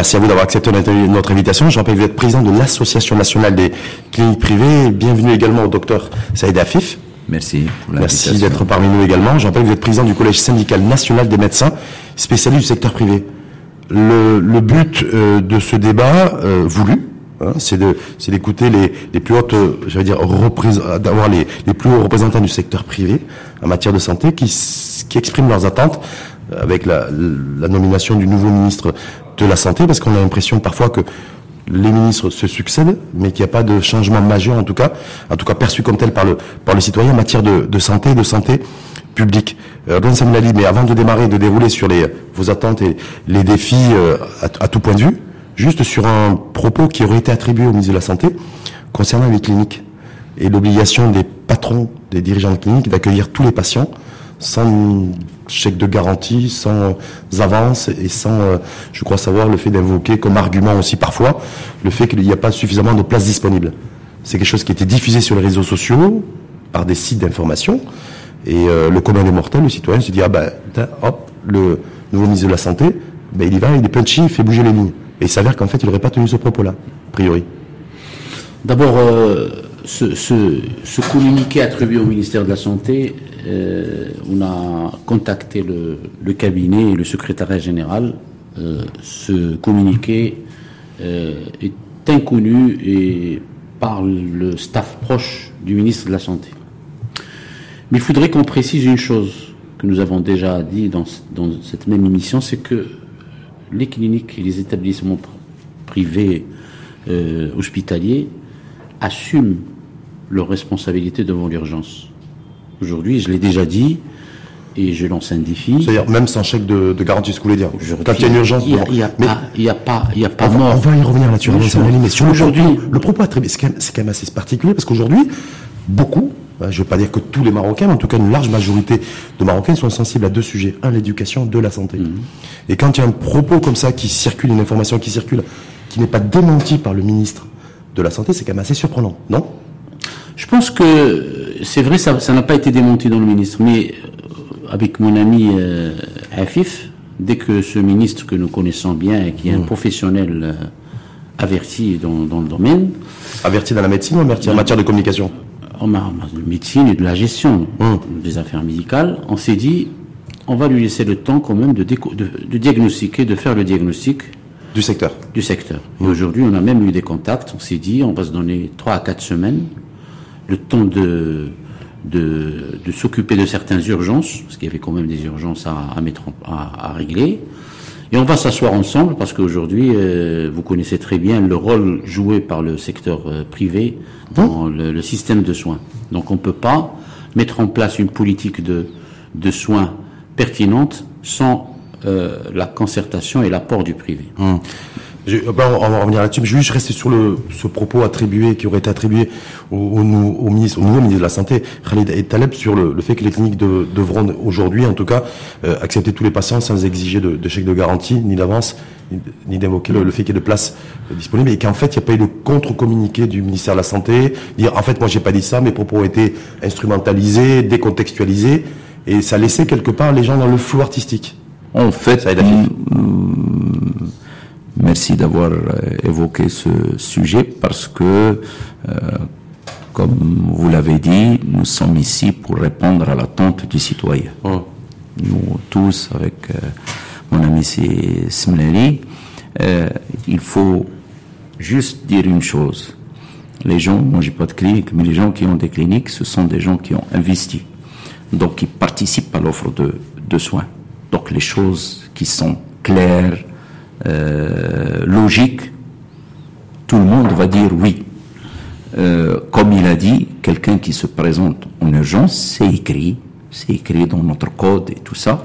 Merci à vous d'avoir accepté notre invitation. Je rappelle que vous êtes président de l'Association nationale des cliniques privées. Bienvenue également au docteur Saïd Afif. Merci. Merci d'être parmi nous également. Je rappelle que vous êtes président du Collège syndical national des médecins, spécialiste du secteur privé. Le, but euh, de ce débat euh, voulu, hein, c'est d'écouter les, plus hautes, j'allais dire, d'avoir les, plus hauts représentants du secteur privé en matière de santé qui, qui expriment leurs attentes avec la, nomination du nouveau ministre de la Santé, parce qu'on a l'impression parfois que les ministres se succèdent, mais qu'il n'y a pas de changement majeur, en tout cas, en tout cas perçu comme tel par le, par le citoyen en matière de, santé et de santé publique. Euh, mais avant de démarrer, de dérouler sur vos attentes et les défis euh, à, à, tout point de vue, juste sur un propos qui aurait été attribué au ministre de la Santé concernant les cliniques et l'obligation des patrons, des dirigeants de cliniques d'accueillir tous les patients sans chèque de garantie, sans avance et sans, euh, je crois savoir, le fait d'invoquer comme argument aussi parfois le fait qu'il n'y a pas suffisamment de places disponibles. C'est quelque chose qui été diffusé sur les réseaux sociaux par des sites d'information et euh, le commun des mortels, le citoyen se dit ah ben hop le nouveau ministre de la santé, ben il y va, il est punchy, il fait bouger les lignes. Et il s'avère qu'en fait il n'aurait pas tenu ce propos-là, a priori. D'abord, euh, ce, ce, communiqué attribué au ministère de la Santé euh, on a contacté le, cabinet et le secrétariat général. Euh, ce communiqué euh, est inconnu et par le staff proche du ministre de la Santé. Mais il faudrait qu'on précise une chose que nous avons déjà dit dans, cette même émission, c'est que les cliniques et les établissements privés hospitaliers assument leurs responsabilités devant l'urgence. Aujourd'hui, je l'ai déjà dit, et je lance un défi. C'est-à-dire même sans chèque de, garantie, ce que vous voulez dire. Quand il y a une urgence, il n'y a, pas, il a pas, il y a pas on mort. Va, on va y revenir là-dessus. Mais sur aujourd'hui, le propos, c'est quand, quand, même assez particulier parce qu'aujourd'hui, beaucoup, je ne veux pas dire que tous les Marocains, mais en tout cas une large majorité de Marocains sont sensibles à deux sujets un, l'éducation, deux, la santé. Mhm. Et quand il y a un propos comme ça qui circule, une information qui circule, qui n'est pas démentie par le ministre de la santé, c'est quand même assez surprenant, non? Je pense que c'est vrai, ça n'a pas été démonté dans le ministre, mais euh, avec mon ami euh, Afif, dès que ce ministre que nous connaissons bien et qui est un mmh. professionnel euh, averti dans, le domaine. Averti dans la médecine ou averti en matière de communication? En médecine et de la gestion mmh. des affaires médicales, on s'est dit, on va lui laisser le temps quand même de, de, diagnostiquer, de faire le diagnostic. Du secteur. Du secteur. Et aujourd'hui, on a même eu des contacts, on s'est dit, on va se donner 3 à 4 semaines le temps de, de, s'occuper de certaines urgences, parce qu'il y avait quand même des urgences à, mettre à, régler. Et on va s'asseoir ensemble parce qu'aujourd'hui, euh, vous connaissez très bien le rôle joué par le secteur euh, privé dans le, système de soins. Donc on ne peut pas mettre en place une politique de, de soins pertinente sans euh, la concertation et l'apport du privé. Hum. Euh, ben, on va revenir là-dessus, mais je vais juste rester sur le, ce propos attribué, qui aurait été attribué au, au, ministre, au nouveau ministre de la Santé, Khalid et Taleb, sur le, fait que les cliniques devront aujourd'hui, en tout cas, euh, accepter tous les patients sans exiger de, de chèque de garantie, ni d'avance, ni, d'évoquer le, fait qu'il y ait de place disponible, et qu'en fait, il n'y a pas eu de contre-communiqué du ministère de la Santé, dire, en fait, moi, j'ai pas dit ça, mes propos ont été instrumentalisés, décontextualisés, et ça laissait quelque part les gens dans le flou artistique. En fait, ça Merci d'avoir euh, évoqué ce sujet parce que, euh, comme vous l'avez dit, nous sommes ici pour répondre à l'attente du citoyen. Oh. Nous tous, avec euh, mon ami Smleri, il faut juste dire une chose. Les gens, moi j'ai pas de clinique, mais les gens qui ont des cliniques, ce sont des gens qui ont investi. Donc qui participent à l'offre de, de soins. Donc les choses qui sont claires, euh, logique, tout le monde va dire oui. Euh, comme il a dit, quelqu'un qui se présente en urgence, c'est écrit, c'est écrit dans notre code et tout ça,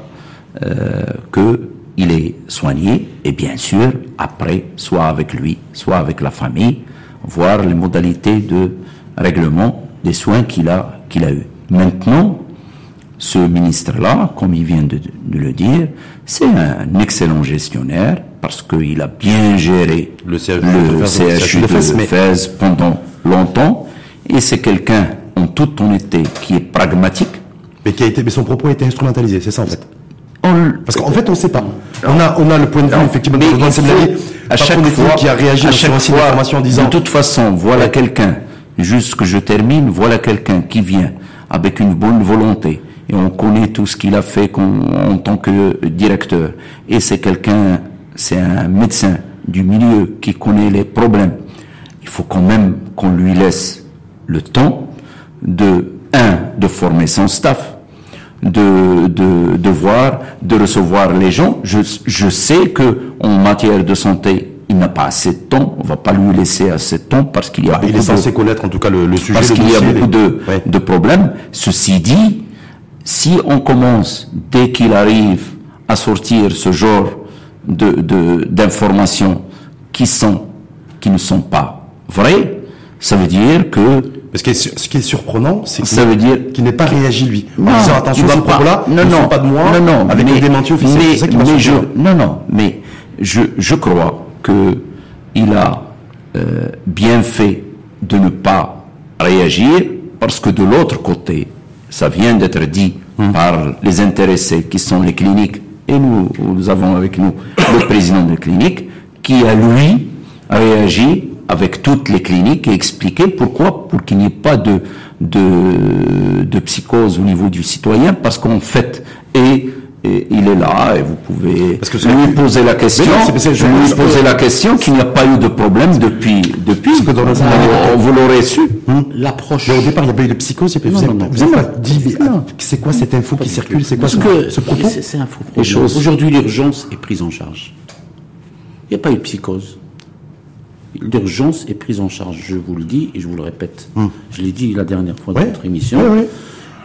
euh, que il est soigné et bien sûr après, soit avec lui, soit avec la famille, voir les modalités de règlement des soins qu'il a qu'il a eu. Maintenant, ce ministre-là, comme il vient de, le dire, c'est un excellent gestionnaire parce qu'il a bien géré le, CHU, de, Fès pendant longtemps et c'est quelqu'un en toute honnêteté qui est pragmatique. Mais, qui a été, mais son propos a été instrumentalisé, c'est ça en fait Parce qu'en fait, on ne sait pas. On a, on a le point de vue, effectivement, de à chaque fois, qui a réagi à chaque fois, en disant. De toute façon, voilà quelqu'un, juste que je termine, voilà quelqu'un qui vient avec une bonne volonté. Et on connaît tout ce qu'il a fait en tant que directeur. Et c'est quelqu'un, c'est un médecin du milieu qui connaît les problèmes. Il faut quand même qu'on lui laisse le temps de, un, de former son staff, de, de, de voir, de recevoir les gens. Je, je sais que en matière de santé, il n'a pas assez de temps. On va pas lui laisser assez de temps parce qu'il y a beaucoup il est censé connaître en tout cas le, le sujet. Parce qu'il y a beaucoup de, de problèmes. Ceci dit, si on commence dès qu'il arrive à sortir ce genre de d'informations qui sont qui ne sont pas vraies, ça veut dire que ce qui est, ce qui est surprenant, c'est veut dire qu'il n'ait pas réagi lui. Non, en disant attention, ce propos-là non, non, pas de moi, non, non, avec mais, officiels. Mais, ça qui mais je, non, non, mais je, je crois que il a euh, bien fait de ne pas réagir parce que de l'autre côté, ça vient d'être dit hum. par les intéressés qui sont les cliniques et nous, nous avons avec nous le président de clinique qui a lui réagi avec toutes les cliniques et expliquer pourquoi, pour qu'il n'y ait pas de, de, de, psychose au niveau du citoyen, parce qu'en fait, et, il est là et vous pouvez parce que lui poser la question. je lui poser la question qu'il n'y a pas eu de problème depuis depuis. Parce que dans vous l'aurez su. Hum. L'approche. Au départ, il n'y a pas eu de psychose. Vous n'avez pas dit c'est quoi cette info qui circule C'est quoi ce, propos C'est un faux propos. Aujourd'hui, l'urgence est prise en charge. Il n'y a pas eu de psychose l'urgence est prise en charge. Je vous le dis et je vous le répète. Hmm. Je l'ai dit la dernière fois dans votre émission.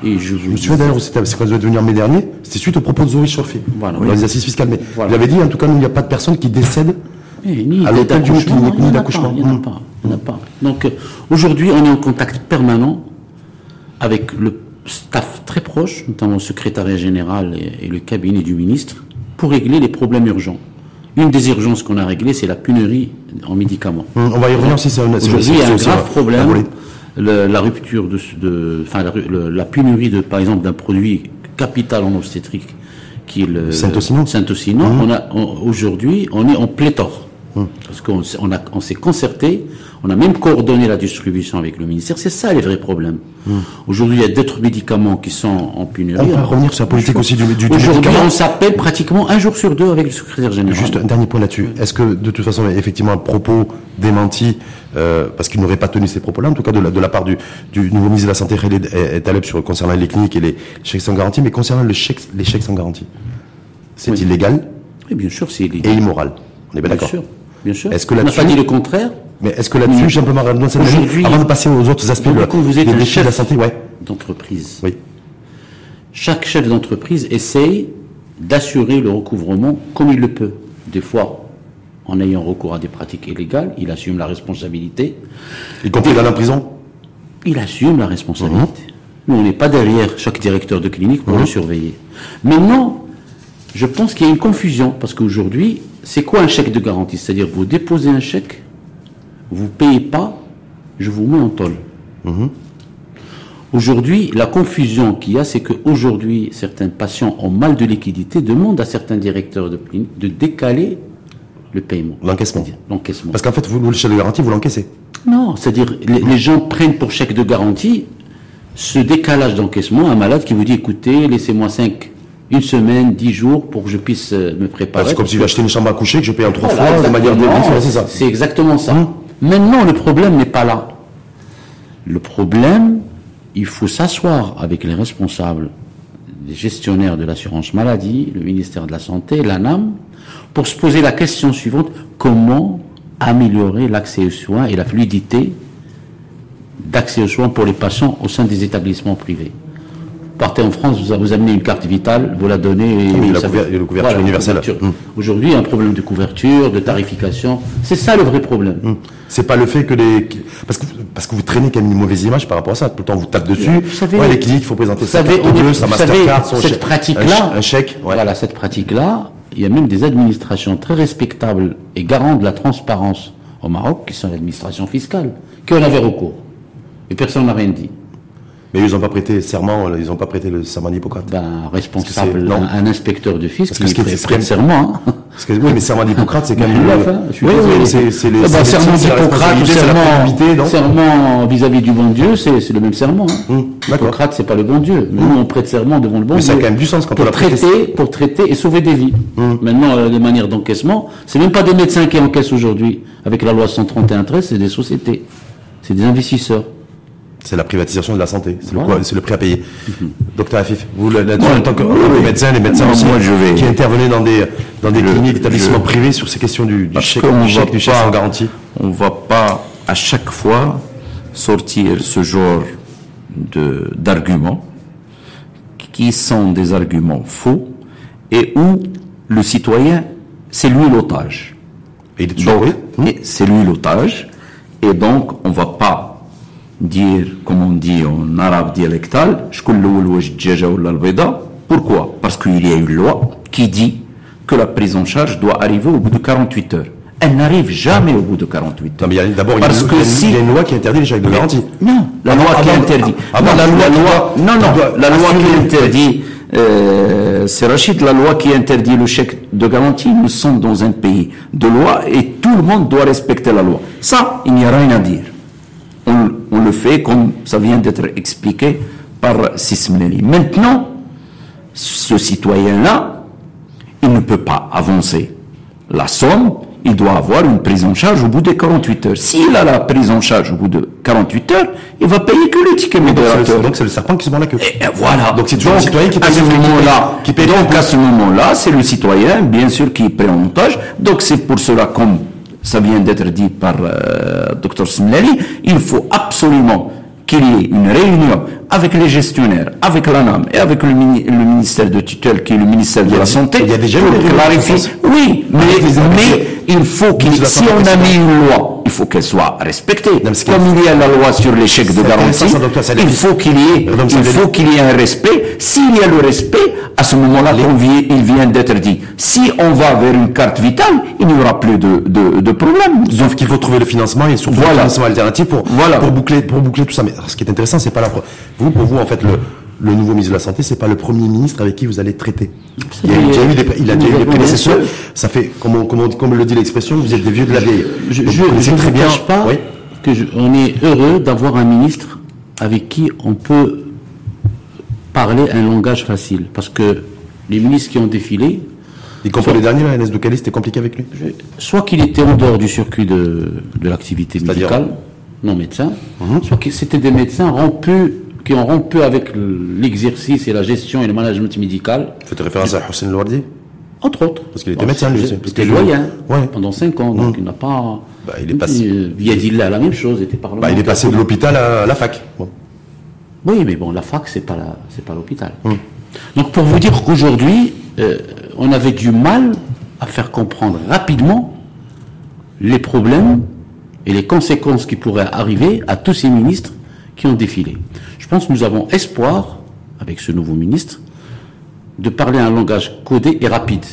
Et je, vous je me souviens d'ailleurs, c'est quand vous êtes venu en mai dernier, c'était suite au propos de Zoé Chauffé, voilà, dans les assises fiscales. Mais vous l'avez dit, en tout cas, il n'y a pas de personne qui décède ni à l'hôtel du ni d'accouchement. Il n'y en a pas. Il a pas. Donc euh, aujourd'hui, on est en contact permanent avec le staff très proche, notamment le secrétariat général et le cabinet du ministre, pour régler les problèmes urgents. Une des urgences qu'on a réglées, c'est la pénurie en médicaments. Hum, on va y revenir si c'est Aujourd'hui, il y a un grave problème. La rupture de, enfin, la, pénurie de, par exemple, d'un produit capital en obstétrique, qui est le Saint-Ocinon. Hum. On a, aujourd'hui, on est en pléthore. Hum. Parce qu'on on, on s'est concerté, on a même coordonné la distribution avec le ministère. C'est ça les vrais problèmes. Aujourd'hui, il y a d'autres médicaments qui sont en pénurie. On va revenir sur la politique aussi du, du, Aujourd'hui, on s'appelle pratiquement un jour sur deux avec le secrétaire général. Juste un dernier point là-dessus. Est-ce que, de toute façon, effectivement, un propos démenti, euh, parce qu'il n'aurait pas tenu ces propos-là, en tout cas de la, de la part du, du nouveau ministre de la Santé, est à sur concernant les cliniques et les chèques sans garantie, mais concernant le chèque, les chèques sans garantie, c'est illégal Oui, bien sûr, c'est illégal. Et immoral. On est bien d'accord Bien sûr. Bien sûr. Est-ce que on n'a pas dit le contraire mais est-ce que là-dessus, simplement, avant de passer aux autres aspects de, vous êtes des chef de la santé, ouais. d'entreprise. Oui. Chaque chef d'entreprise essaye d'assurer le recouvrement comme il le peut. Des fois, en ayant recours à des pratiques illégales, il assume la responsabilité. Y compris dans la prison Il assume la responsabilité. Mhm. Nous, on n'est pas derrière chaque directeur de clinique pour le mhm. surveiller. Maintenant, je pense qu'il y a une confusion, parce qu'aujourd'hui, c'est quoi un chèque de garantie? C'est-à-dire, vous déposez un chèque, vous payez pas, je vous mets en tôle. Mhm. Aujourd'hui, la confusion qu'il y a, c'est qu'aujourd'hui, certains patients ont mal de liquidité, demandent à certains directeurs de clinique de décaler le paiement. L'encaissement. L'encaissement. Parce qu'en fait, vous, le chèque de garantie, vous l'encaissez. Non, c'est-à-dire, les, gens prennent pour chèque de garantie ce décalage d'encaissement. Un malade qui vous dit, écoutez, laissez-moi 5, une semaine, 10 jours pour que je puisse euh, me préparer. C'est comme si j'achetais une chambre à coucher que je paye en trois fois de manière c'est ça. C'est exactement ça. Hum. Maintenant, le problème n'est pas là. Le problème, il faut s'asseoir avec les responsables, les gestionnaires de l'assurance maladie, le ministère de la Santé, l'ANAM, pour se poser la question suivante, comment améliorer l'accès aux soins et la fluidité d'accès aux soins pour les patients au sein des établissements privés? Partez en France, vous, vous amenez une carte vitale, vous la donnez. Et, oui, la, couverture universelle. Hum. Aujourd'hui, un problème de couverture, de tarification, c'est ça le vrai problème. Hum. C'est pas le fait que les parce que parce que vous traînez quand même une mauvaise image par rapport à ça. Tout le temps, vous tape dessus. Vous savez, les cliniques, il faut présenter ça. Vous savez, cette pratique-là, un, chèque. Voilà, cette pratique-là, il y a même des administrations très respectables et garantes de la transparence au Maroc, qui sont l'administration fiscale, qui en avaient recours. Et personne n'a rien dit. Mais ils n'ont pas prêté serment, ils n'ont pas prêté le serment d'Hippocrate. Ben, responsable, un, un, inspecteur de fisc qui prête, prête serment. Hein. Parce que, oui, mais serment d'Hippocrate, c'est quand même. oui, oui, c'est les. Ah ben, serment d'Hippocrate serment, serment vis-à-vis du bon Dieu, c'est le même serment. Hein. Hum, Hippocrate, c'est pas le bon Dieu. Mais nous, on prête serment devant le bon mais Dieu. ça a quand même du sens quand pour on traiter, Pour traiter et sauver des vies. Hum. Maintenant, euh, les manières d'encaissement, c'est même pas des médecins qui encaissent aujourd'hui. Avec la loi 131-13, c'est des sociétés. C'est des investisseurs. C'est la privatisation de la santé. C'est le, le, prix à payer. Mhm. Docteur Afif, vous là-dessus, en tant que médecin, les médecins aussi, qui intervenaient dans des, dans des cliniques, établissements privés sur ces questions du, du chèque, du chèque, du chèque en garantie. On ne va pas à chaque fois sortir ce genre d'arguments qui sont des arguments faux et où le citoyen, c'est lui l'otage. Toujours c'est lui l'otage. Et donc, on ne va pas dire, comme on dit en arabe dialectal, pourquoi? Parce qu'il y a une loi qui dit que la prise en charge doit arriver au bout de 48 heures. Elle n'arrive jamais au bout de 48 heures. D'abord, il, y a une loi qui interdit les chèques de garantie. Non, la loi qui interdit. non, la loi, non, non, la loi qui interdit, euh, c'est Rachid, la loi qui interdit le chèque de garantie. Nous sommes dans un pays de loi et tout le monde doit respecter la loi. Ça, il n'y a rien à dire on, le fait comme ça vient d'être expliqué par Sismleli. Maintenant, ce citoyen-là, il ne peut pas avancer la somme, il doit avoir une prise en charge au bout de 48 heures. S'il a la prise en charge au bout de 48 heures, il va payer que le ticket modérateur. Donc c'est le serpent qui se mord la queue. Et, voilà. Donc c'est toujours le citoyen qui paye. À ce moment-là, donc à ce moment-là, c'est le citoyen, bien sûr, qui est pris en otage. Donc c'est pour cela, comme ça vient d'être dit par euh, Dr Smlali, il faut absolument qu'il y ait une réunion avec les gestionnaires, avec l'ANAM et avec le, ministère de tutelle qui est le ministère de la Santé. Il y a déjà pour clarifier. Oui, mais, mais il faut qu'il, si on a mis une loi, il faut qu'elle soit respectée. Comme il y a la loi sur les chèques de garantie, il faut qu'il y ait, il faut qu'il y ait un respect. S'il y a le respect, à ce moment-là, il vient d'être dit. Si on va vers une carte vitale, il n'y aura plus de, de, de problème. Sauf qu'il faut trouver le financement et surtout voilà. le financement alternatif pour, voilà. pour boucler, pour boucler tout ça. Mais ce qui est intéressant, c'est pas la, vous, pour vous, en fait, le, le nouveau ministre de la Santé, c'est pas le premier ministre avec qui vous allez traiter. Il, a déjà eu des, il a déjà eu des prédécesseurs. Ça fait, comme, comme, comme le dit l'expression, vous êtes des vieux de la vieille. Je, ne très bien. pas oui. que on est heureux d'avoir un ministre avec qui on peut parler un langage facile. Parce que les ministres qui ont défilé. Y compris les derniers, la de Cali, c'était compliqué avec lui Soit qu'il était en dehors du circuit de, de l'activité médicale, non médecin, mhm. soit que c'était des médecins rompus, qui ont rompu avec l'exercice et la gestion et le management médical. Vous faites référence à Hossein Louardi Entre autres. Parce qu'il était médecin, lui aussi. Il était doyen pendant 5 ans, donc mhm. il n'a pas. Bah, il est passé. Il, la même chose, il était bah, il est passé de l'hôpital à la fac. Oui, mais bon, la fac, c'est pas la, c'est pas l'hôpital. Hum. Donc, pour vous dire qu'aujourd'hui, euh, on avait du mal à faire comprendre rapidement les problèmes et les conséquences qui pourraient arriver à tous ces ministres qui ont défilé. Je pense que nous avons espoir, avec ce nouveau ministre, de parler un langage codé et rapide.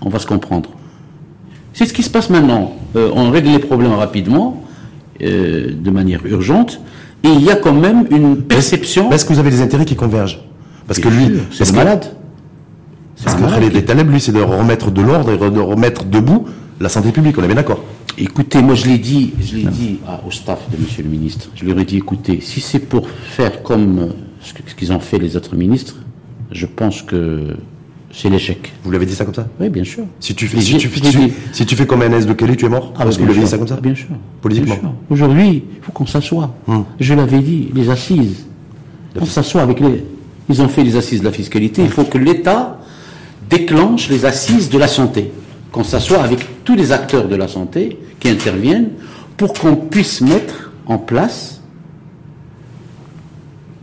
On va se comprendre. C'est ce qui se passe maintenant. Euh, on règle les problèmes rapidement, euh, de manière urgente, et il y a quand même une perception. Est-ce que vous avez des intérêts qui convergent? Parce que lui, c'est malade. Parce que Khaled Taleb, lui, c'est de remettre de l'ordre et de remettre debout la santé publique. On est bien d'accord. Écoutez, moi je l'ai dit, je l'ai dit au staff de Monsieur le Ministre. Je leur ai dit, écoutez, si c'est pour faire comme euh, ce qu'ils ont fait les autres ministres, je pense que c'est l'échec. Vous l'avez dit ça comme ça? Oui, bien sûr. Si tu fais, si tu, si tu fais comme un S de Kelly, tu es mort? Ah, Parce que vous l'avez dit ça comme ça? Bien sûr. Politiquement? Aujourd'hui, il faut qu'on s'assoie. Hum. Je l'avais dit, les assises. On s'assoit avec les. Ils ont fait les assises de la fiscalité. Il faut que l'État déclenche les assises de la santé. Qu'on s'assoie avec tous les acteurs de la santé qui interviennent pour qu'on puisse mettre en place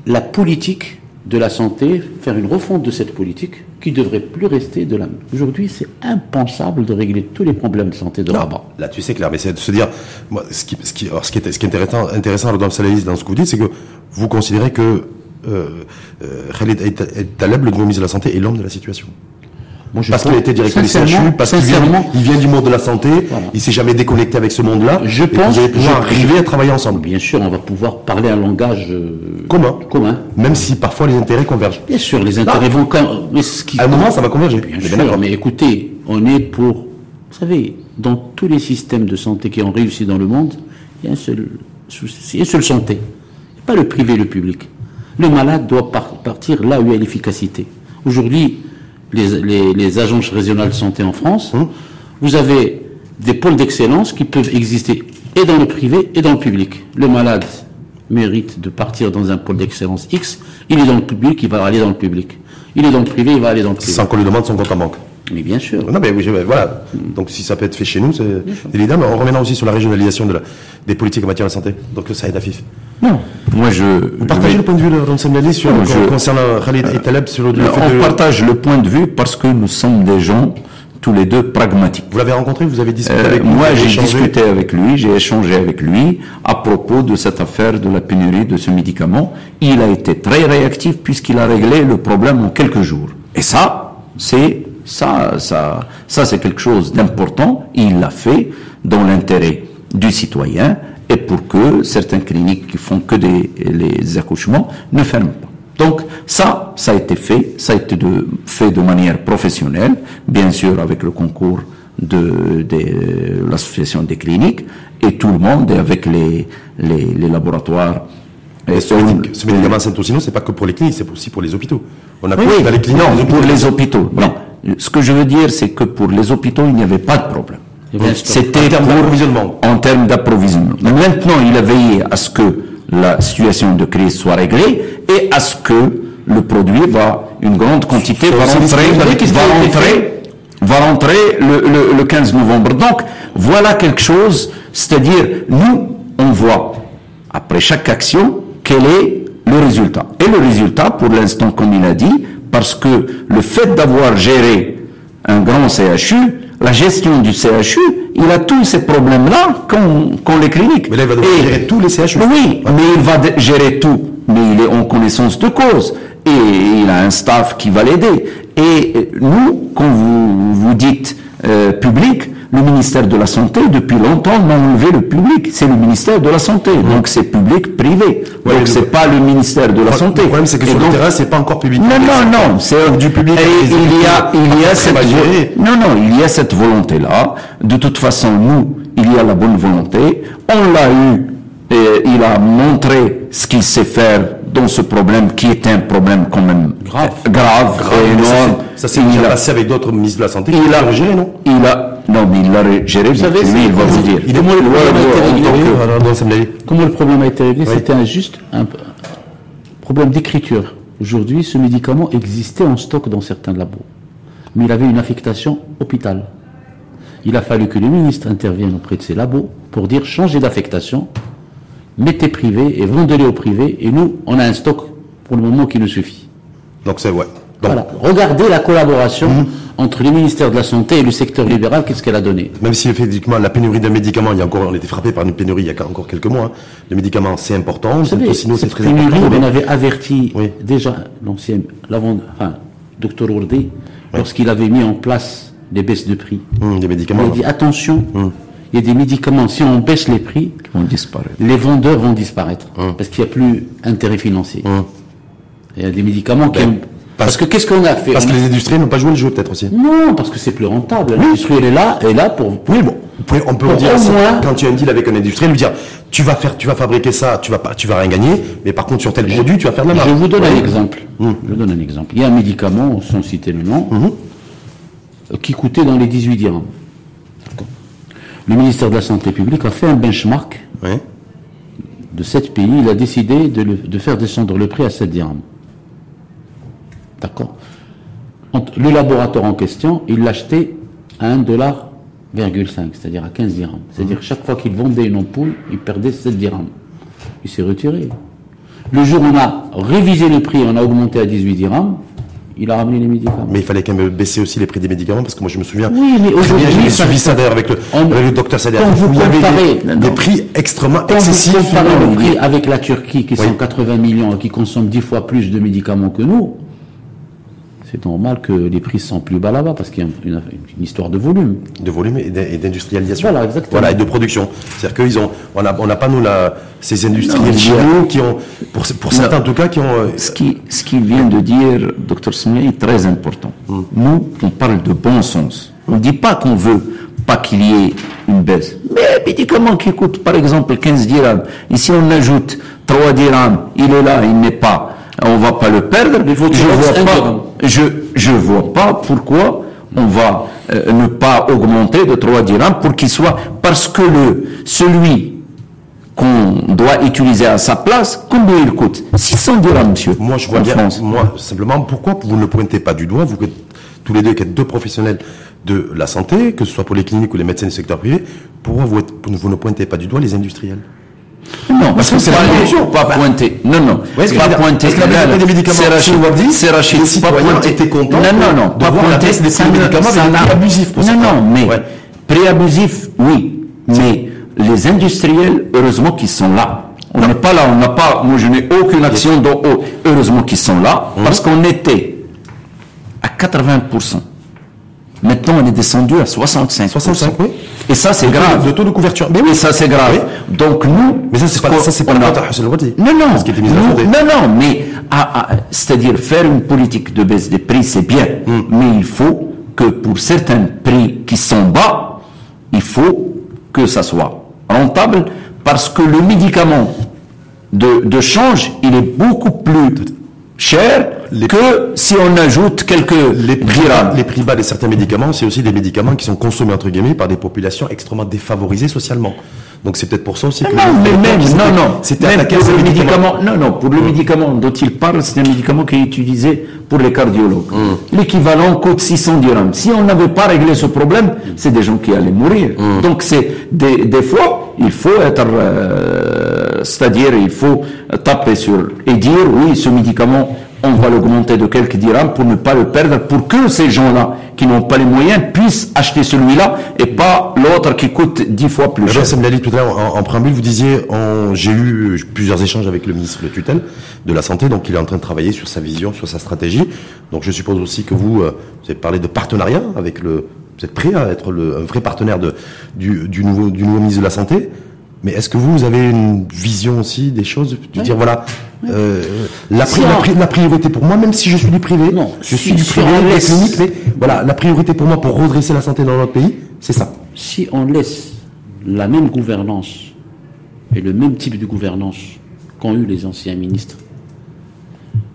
la politique de la santé, faire une refonte de cette politique qui devrait plus rester de la. Aujourd'hui, c'est impensable de régler tous les problèmes de santé de là-bas. Là, tu sais clair, mais c'est de se dire, moi, ce qui, ce qui, alors, ce qui est, ce qui est intéressant, intéressant dans ce que vous dites, c'est que vous considérez que euh, euh, Khalid Taleb, le nouveau ministre de la Santé, est l'homme de la situation. Parce qu'il a été directeur du CHU, parce qu'il vient, il vient du monde de la santé, il s'est jamais déconnecté avec ce monde-là. Je pense. Vous allez pouvoir arriver à travailler ensemble. Bien sûr, on va pouvoir parler un langage euh, commun. Commun. Même si parfois les intérêts convergent. Bien sûr, les intérêts vont quand. Mais ce qui... À un moment, ça va converger. Bien sûr, mais écoutez, on est pour. Vous savez, dans tous les systèmes de santé qui ont réussi dans le monde, il y a un seul souci, une seule santé. Pas le privé, le public. Le malade doit partir là où il y a l'efficacité. Aujourd'hui, les, agences régionales de santé en France, hum. vous avez des pôles d'excellence qui peuvent exister et dans le privé et dans le public. Le malade mérite de partir dans un pôle d'excellence X, il est dans le public, il va aller dans le public. Il est dans le privé, il va aller dans le privé. Sans qu'on lui demande son compte en banque. Mais bien sûr. Non, mais oui, voilà. Donc si ça peut être fait chez nous, c'est évident. On reviendra aussi sur la régionalisation de la, des politiques en matière de santé. Donc ça aide à FIF. Non. Moi, je. Vous partagez le point de vue de Ramsem sur, concernant Khalid et Taleb sur le, On partage le point de vue parce que nous sommes des gens tous les deux pragmatiques. Vous l'avez rencontré, vous avez discuté euh, avec lui Moi, j'ai discuté avec lui, j'ai échangé avec lui à propos de cette affaire de la pénurie de ce médicament. Il a été très réactif puisqu'il a réglé le problème en quelques jours. Et ça, c'est ça, ça, ça c'est quelque chose d'important. Il l'a fait dans l'intérêt du citoyen et pour que certaines cliniques qui font que des les accouchements ne ferment pas. Donc ça, ça a été fait, ça a été de, fait de manière professionnelle, bien sûr avec le concours de, de l'association des cliniques et tout le monde avec les, les, les laboratoires. Et ce, médicament Saint-Ocino, c'est pas que pour les cliniques, c'est aussi pour les hôpitaux. On a oui, dans les cliniques. Non, pour les hôpitaux. Non. Ce que je veux dire, c'est que pour les hôpitaux, il n'y avait pas de problème. C'était en termes d'approvisionnement. En termes d'approvisionnement. Maintenant, il a veillé à ce que la situation de crise soit réglée et à ce que le produit va, une grande quantité va rentrer, va rentrer, va rentrer le, le 15 novembre. Donc, voilà quelque chose, c'est-à-dire, nous, on voit, après chaque action, quel est le résultat. Et le résultat, pour l'instant, comme il a dit, parce que le fait d'avoir géré un grand CHU, la gestion du CHU, il a tous ces problèmes-là qu'ont les cliniques. Mais là, il va devoir gérer tous les CHU. Oui, mais il va gérer tout. Mais il est en connaissance de cause. Et il a un staff qui va l'aider. Et nous, quand vous, vous dites euh, public, le ministère de la Santé, depuis longtemps, n'a enlevé le public. C'est le ministère de la Santé. Mmh. Donc c'est public privé. donc c'est pas le ministère de la Santé. Le problème, c'est que sur le terrain, c'est pas encore public. Non, non, non. C'est du public. Et il y a, il y a cette, non, non, il y a cette volonté-là. De toute façon, nous, il y a la bonne volonté. On l'a eu et il a montré ce qu'il sait faire dans ce problème qui est un problème quand même grave, grave, et énorme. Ça s'est déjà passé avec d'autres ministres de la Santé. Il a géré, non Il a non, mais il l'a géré. Vous savez, lui, il va vous dire. Il comment, le problème comment le problème a été réglé C'était juste un problème d'écriture. Aujourd'hui, ce médicament existait en stock dans certains labos, mais il avait une affectation hôpital. Il a fallu que le ministre intervienne auprès de ces labos pour dire changez d'affectation, mettez privé et vendez-les au privé, et nous, on a un stock pour le moment qui nous suffit. Donc c'est ouais. voilà. Regardez la collaboration mhm. entre le ministère de la Santé et le secteur libéral, qu'est-ce qu'elle a donné? Même si effectivement la pénurie de médicaments, il y a encore, on était frappé par une pénurie il y a encore quelques mois. Hein. Les médicaments, c'est important. sinon c'est très pénurie, important. On avait averti déjà l'ancien, l'avant, enfin, docteur Ourdé, lorsqu'il avait mis en place des baisses de prix. Hum, des médicaments. Il a dit attention. Hum il y a des médicaments, si on baisse les prix, vont disparaître. les vendeurs vont disparaître. Hum. Parce qu'il n'y a plus intérêt financier. Hum. Il y a des médicaments qui... Ben, parce, que qu'est-ce qu'on a fait Parce que les industries n'ont pas joué le jeu peut-être aussi. Non, parce que c'est plus rentable. L'industrie, elle est là, elle est là pour... Oui, bon. On peut dire, quand tu as un deal avec un industriel, lui dire, tu vas faire, tu vas fabriquer ça, tu vas pas, tu vas rien gagner, mais par contre sur tel produit, tu vas faire de la marge. Je vous donne un exemple. Hum. Je vous donne un exemple. Il y a un médicament, sans citer le nom, qui coûtait dans les 18 dirhams le ministère de la Santé publique a fait un benchmark de 7 pays. Il a décidé de, faire descendre le prix à 7 dirhams. D'accord Le laboratoire en question, il l'achetait à 1,5$, c'est-à-dire à 15 dirhams. C'est-à-dire mmh. chaque fois qu'il vendait une ampoule, il perdait 7 dirhams. Il s'est retiré. Le jour où on a révisé le prix, on a augmenté à 18 dirhams, il a ramené les médicaments. Mais il fallait quand même baisser aussi les prix des médicaments, parce que moi je me souviens. Oui, mais aujourd'hui. J'ai suivi ça d'ailleurs avec le, le docteur Sader. Quand vous comparez. Des, prix extrêmement quand excessifs. Vous comparez le prix avec la Turquie, qui sont 80 millions et qui consomme 10 fois plus de médicaments que nous, c'est normal que les prix sont plus bas là-bas parce qu'il y a une, une histoire de volume. De volume et d'in- et d'industrialisation. Voilà, exactement. Voilà, et de production. C'est-à-dire qu'ils ont, on n'a on pas nous la, ces industriels qui ont, pour, pour certains en tout cas, qui ont. euh, Ce qui, ce qu'il vient de dire, Dr Smia, est très important. Nous, on parle de bon sens. On ne dit pas qu'on veut pas qu'il y ait une baisse. Mais médicament qui coûte, par exemple, 15 dirhams, et si on ajoute 3 dirhams, il est là, il n'est pas, on va pas le perdre. Il faut que je tu vois pas, dirham. je, je vois pas pourquoi on va euh, ne pas augmenter de 3 dirhams pour qu'il soit, parce que le, celui qu'on doit utiliser à sa place, combien il coûte? 600 dirhams, monsieur. Moi, je vois en bien. France. Moi, simplement, pourquoi vous ne pointez pas du doigt, vous que tous les deux qui êtes deux professionnels de la santé, que ce soit pour les cliniques ou les médecins du secteur privé, pourquoi vous, êtes- vous ne pointez pas du doigt les industriels? Non, parce que c'est la pas, révolution. pas pointé. Non, non. Ouais, ce que je pas pointé. c'est Rachid. Wardi, C'est Rachid. Pas pointé. contents Non, non, non. Pas pointé. baisse des médicaments prix abusifs pour Non, non, mais Ouais. prix abusif, oui. Mais les industriels, heureusement qu'ils sont là. On n'est pas là, on n'a pas, moi je n'ai aucune action dans, oh, heureusement qu'ils sont là, Hum. parce qu'on était à 80%. Maintenant, on est descendu à 65%. 65, oui. Et ça, c'est grave. le taux de couverture. Mais Et oui. ça, c'est grave. Donc, nous. Mais ça, c'est pas, ça, c'est pas a-. Non, non. Ce qui était mis à Nous- non, non, mais, ah, ah, c'est-à-dire, faire une politique de baisse des prix, c'est bien. Hmm. Mais il faut que pour certains prix qui sont bas, il faut que ça soit rentable parce que le médicament de, de change, il est beaucoup plus cher que si on ajoute quelques Les prix, bas, les prix bas de certains médicaments, c'est aussi des médicaments qui sont consommés entre guillemets par des populations extrêmement défavorisées socialement. Donc c'est peut-être pour ça aussi que Non, mais même, non, non. c'était attaqué pour le médicament, non, non, pour le médicament dont il parle, c'est un médicament qui est utilisé pour les cardiologues. Hum. L'équivalent coûte 600 dirhams. Si on n'avait pas réglé ce problème, c'est des gens qui allaient mourir. Hum. Donc c'est des, des fois, il faut être, euh, c'est-à-dire il faut taper sur et dire oui, ce médicament, on va l'augmenter de quelques dirhams pour ne pas le perdre, pour que ces gens-là qui n'ont pas les moyens puissent acheter celui-là et pas l'autre qui coûte 10 fois plus cher. Sam tout à l'heure, en, en préambule, vous disiez, j'ai eu plusieurs échanges avec le ministre de tutelle de la Santé, donc il est en train de travailler sur sa vision, sur sa stratégie. Donc je suppose aussi que vous, euh, vous avez parlé de partenariat avec le... Vous êtes prêt à être le, un vrai partenaire de, du, du, nouveau, du nouveau ministre de la Santé mais est-ce que vous, vous avez une vision aussi des choses De dire, voilà, euh, la, pri- Si la on- pri- la priorité pour moi, même si je suis du privé, Non, je si- suis du privé, on des laisse- cliniques, mais voilà, la priorité pour moi pour redresser la santé dans notre pays, c'est ça. Si on laisse la même gouvernance et le même type de gouvernance qu'ont eu les anciens ministres,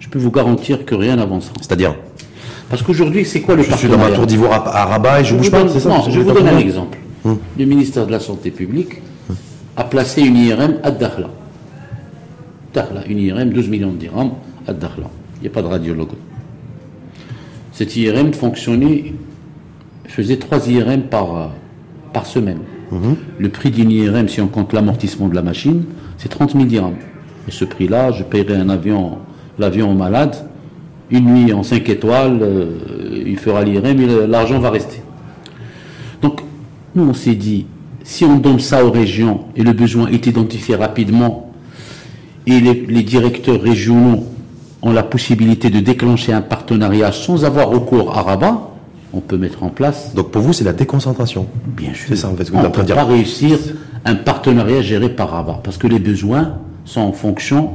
je peux vous garantir que rien n'avancera. C'est-à-dire, Parce qu'aujourd'hui, c'est quoi le je suis dans ma tour d'ivoire à, à Rabat et je, Je bouge pas, donne- ça? Non, je vous donne un exemple. Le ministère de la Santé publique a placé une IRM à Dakhla. Dakhla, une IRM, 12 millions de dirhams à Dakhla. Il n'y a pas de radiologue. Cette IRM fonctionnait, faisait 3 IRM par, par semaine. Le prix d'une IRM, si on compte l'amortissement de la machine, c'est 30 000 dirhams. Et ce prix-là, je paierai un avion, l'avion au malade, une nuit en 5 étoiles, euh, il fera l'IRM et l'argent va rester. Donc, nous, on s'est dit, si on donne ça aux régions et le besoin est identifié rapidement, et les, les directeurs régionaux ont la possibilité de déclencher un partenariat sans avoir recours à Rabat, on peut mettre en place, Donc pour vous, c'est la déconcentration. bien sûr, C'est ça, en fait, ce que vous on êtes en train ne peut dire. pas réussir un partenariat géré par Rabat, parce que les besoins sont en fonction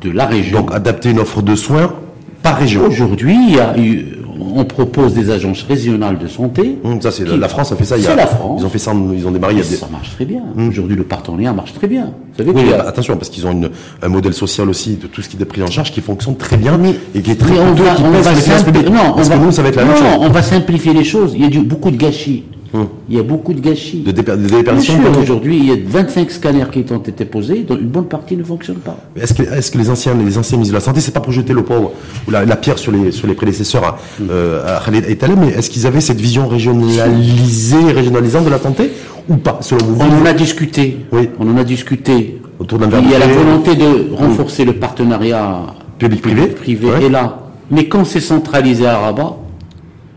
de la région. Donc adapter une offre de soins par région. Aujourd'hui, il y a eu- on propose des agences régionales de santé. Hum, ça, c'est qui- la France a fait ça. il y a- C'est la France. Ils ont fait ça, ils ont démarré il y a des. Ça marche très bien. Aujourd'hui, le partenariat marche très bien. Vous savez Oui, mais a- bah, attention, parce qu'ils ont une- un modèle social aussi de tout ce qui est pris en charge qui fonctionne très bien et qui est très Mais on coûteux, va, qui on pèse va sur les finances simpli- publiques. non, on va, nous, ça va être la non, même chose. on va simplifier les choses. Il y a du, beaucoup de gâchis. Il y a beaucoup de gâchis. De déperdition. aujourd'hui, il y a 25 scanners qui ont été posés, dont une bonne partie ne fonctionne pas. Est-ce que, les anciens, les anciens ministres de la Santé, c'est pas pour jeter le pauvre ou la, la pierre sur les, sur les prédécesseurs à, euh, à Khaled et Taleb, mais est-ce qu'ils avaient cette vision régionalisée, régionalisante de la santé ou pas, selon vous? On en a discuté. Oui. On en a discuté. Autour d'un verre Il y a la volonté de renforcer le partenariat Public-privé. privé Ouais. est là. Mais quand c'est centralisé à Rabat,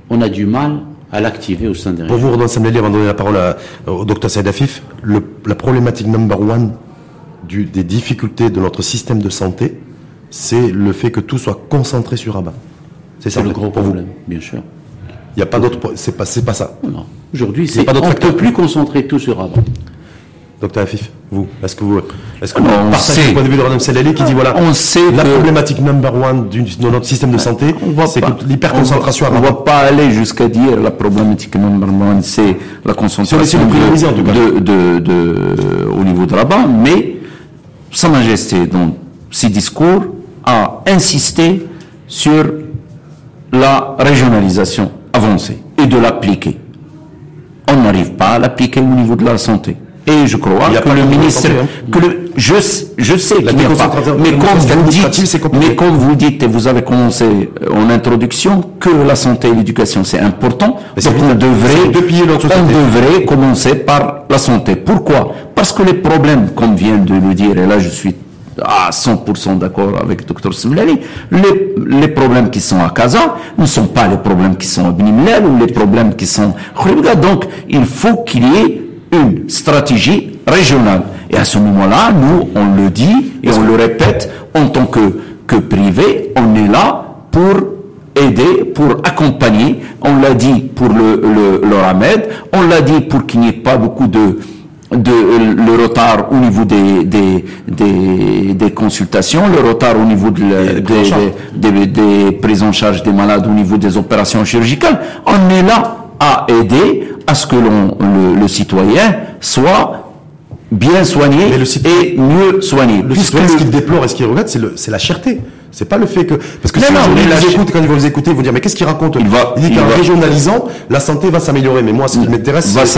on a du mal à l'activer au sein des Pour régions. vous, Rodolphe Samleli, avant de donner la parole à- au docteur Saïd Afif, le- la problématique number one du- des difficultés de notre système de santé, c'est le fait que tout soit concentré sur Rabat. C'est ça le gros pour vous. problème, bien sûr. Il n'y a pas d'autre. C'est pas, c'est pas ça. Non. Aujourd'hui, c'est on ne peut plus concentrer tout sur Rabat. Docteur Afif, vous, est-ce que vous, est-ce que Non, vous on partagez sait. le point de vue de Radam Selali qui dit voilà, On sait la que- problématique number one du- de notre système de santé, On va c'est que l'hyperconcentration On ne va pas aller jusqu'à dire la problématique number one, c'est la concentration en tout cas. de, de- de- au niveau de Rabat, mais Sa Majesté, dans ses discours, a insisté sur la régionalisation avancée et de l'appliquer. On n'arrive pas à l'appliquer au niveau de la santé. Et je crois que le ministre, que le, je, je sais qu'il n'y a pas, mais comme vous dites, mais comme vous dites et vous avez commencé euh, en introduction que la santé et l'éducation c'est important, donc on devrait, on devrait commencer par la santé. Pourquoi? Parce que les problèmes, comme vient de le dire, et là je suis à 100% d'accord avec Dr Simlali, les, les problèmes qui sont à Casa ne sont pas les problèmes qui sont à ou les problèmes qui sont. Donc il faut qu'il y ait une stratégie régionale. Et à ce moment-là, nous, on le dit et on le répète, en tant que, que privé, on est là pour aider, pour accompagner. On l'a dit pour le, le, le Ramed, on l'a dit pour qu'il n'y ait pas beaucoup de, de le retard au niveau des, des, des, des consultations, le retard au niveau de des, des- des prises en charge des malades au niveau des opérations chirurgicales. On est là à aider à ce que l'on, le, le citoyen soit bien soigné Mais le cit- et mieux soigné. Le citoyen, ce qu'il déplore et ce qu'il regrette, c'est le- c'est la cherté. C'est pas le fait que parce que Non, si non, vous cher- écoutent, quand ils vont vous écouter, ils vont dire mais qu'est-ce qu'il raconte? Il va- dit il qu'en va- régionalisant, la santé va s'améliorer. Mais moi, ce qui m'intéresse, va c'est-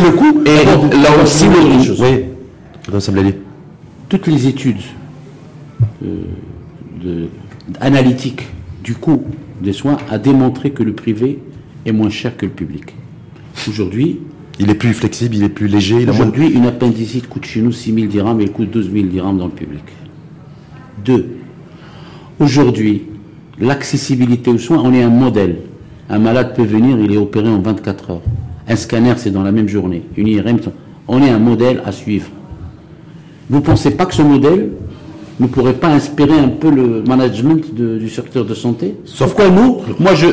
le coup. Et là aussi, le les. Oui. Toutes les études euh, de- analytiques du coût des soins a démontré que le privé est moins cher que le public. Aujourd'hui, Il est plus flexible, il est plus léger, il moins aujourd'hui, une appendicite coûte chez nous 6 000 dirhams et elle coûte 12 000 dirhams dans le public. Deux, aujourd'hui, l'accessibilité aux soins, on est un modèle. Un malade peut venir, il est opéré en 24 heures. Un scanner, c'est dans la même journée. Une IRM, on est un modèle à suivre. Vous ne pensez pas que ce modèle ne pourrait pas inspirer un peu le management de- du secteur de santé? Sauf Pourquoi nous Moi, je,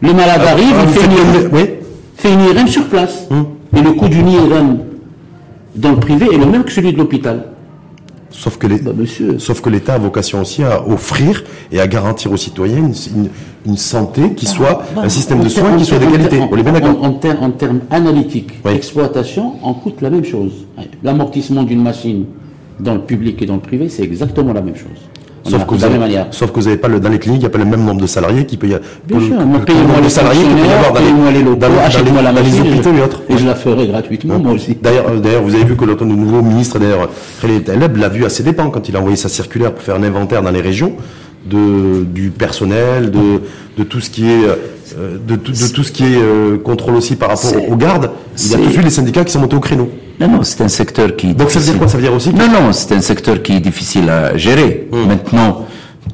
le malade arrive, ah, il fait une, le- oui. fait une IRM sur place. Et le coût d'une IRM dans le privé est le même que celui de l'hôpital. Sauf que les- Bah. Sauf que l'État a vocation aussi à offrir et à garantir aux citoyens une, une- une santé qui soit un système de soins qui soit de qualité. en- On est bien d'accord. En, en ter- en termes analytiques, Oui. exploitation en coûte la même chose. L'amortissement d'une machine dans le public et dans le privé, c'est exactement la même chose. Sauf que, vous avez, sauf que vous n'avez pas le, dans les cliniques, il n'y a pas le même nombre de salariés qui peut y avoir. Bien sûr, moi, payez-moi les salariés peut y avoir fonctionnaires, dans les, locaux, la hôpitaux et autres. Et je la ferai gratuitement, moi aussi. D'ailleurs, euh, d'ailleurs, vous avez vu que le, nouveau ministre, d'ailleurs, Khaled Taleb, l'a vu à ses dépens quand il a envoyé sa circulaire pour faire un inventaire dans les régions de, du personnel, de, de tout ce qui est, euh, de, tout, de tout ce qui est euh, contrôle aussi par rapport aux gardes. Il y a tout de suite les syndicats qui sont montés au créneau. Non, non, c'est un secteur qui. est Donc ça veut dire quoi? Ça veut dire aussi que- Non, non, c'est un secteur qui est difficile à gérer. Maintenant,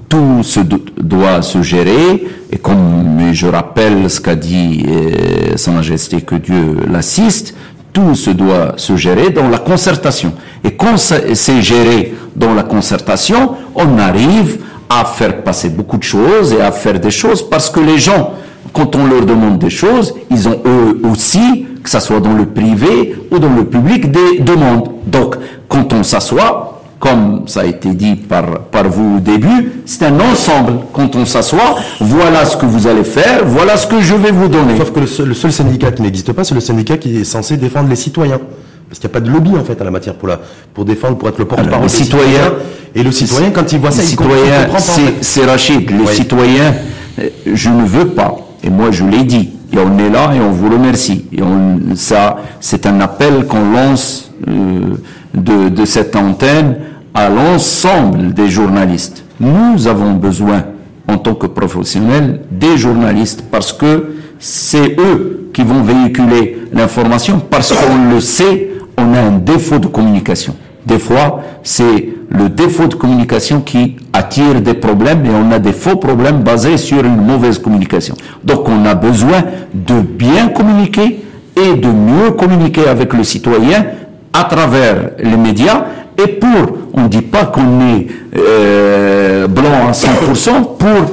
tout se do- doit se gérer, et comme je rappelle ce qu'a dit euh, Sa Majesté, que Dieu l'assiste, tout se doit se gérer dans la concertation. Et quand c'est géré dans la concertation, on arrive à faire passer beaucoup de choses et à faire des choses parce que les gens, quand on leur demande des choses, ils ont eux aussi, que ça soit dans le privé ou dans le public, des demandes. Donc, quand on s'assoit, comme ça a été dit par, par vous au début, c'est un ensemble. Quand on s'assoit, voilà ce que vous allez faire, voilà ce que je vais vous donner. Sauf que le seul, le seul syndicat qui n'existe pas, c'est le syndicat qui est censé défendre les citoyens. Parce qu'il n'y a pas de lobby en fait à la matière pour la pour défendre, pour être le porte-parole des citoyens- Et le citoyen, quand il voit ça, il comprend, pas. en fait. c'est Rachid, les Oui. citoyens, euh, je ne veux pas, et moi je l'ai dit, et on est là et on vous remercie. Et on, ça, c'est un appel qu'on lance euh, de, de cette antenne à l'ensemble des journalistes. Nous avons besoin, en tant que professionnels, des journalistes, parce que c'est eux qui vont véhiculer l'information, parce qu'on le sait, on a un défaut de communication. Des fois, c'est le défaut de communication qui attire des problèmes et on a des faux problèmes basés sur une mauvaise communication. Donc on a besoin de bien communiquer et de mieux communiquer avec le citoyen à travers les médias et pour, on ne dit pas qu'on est euh, blanc à 100%, pour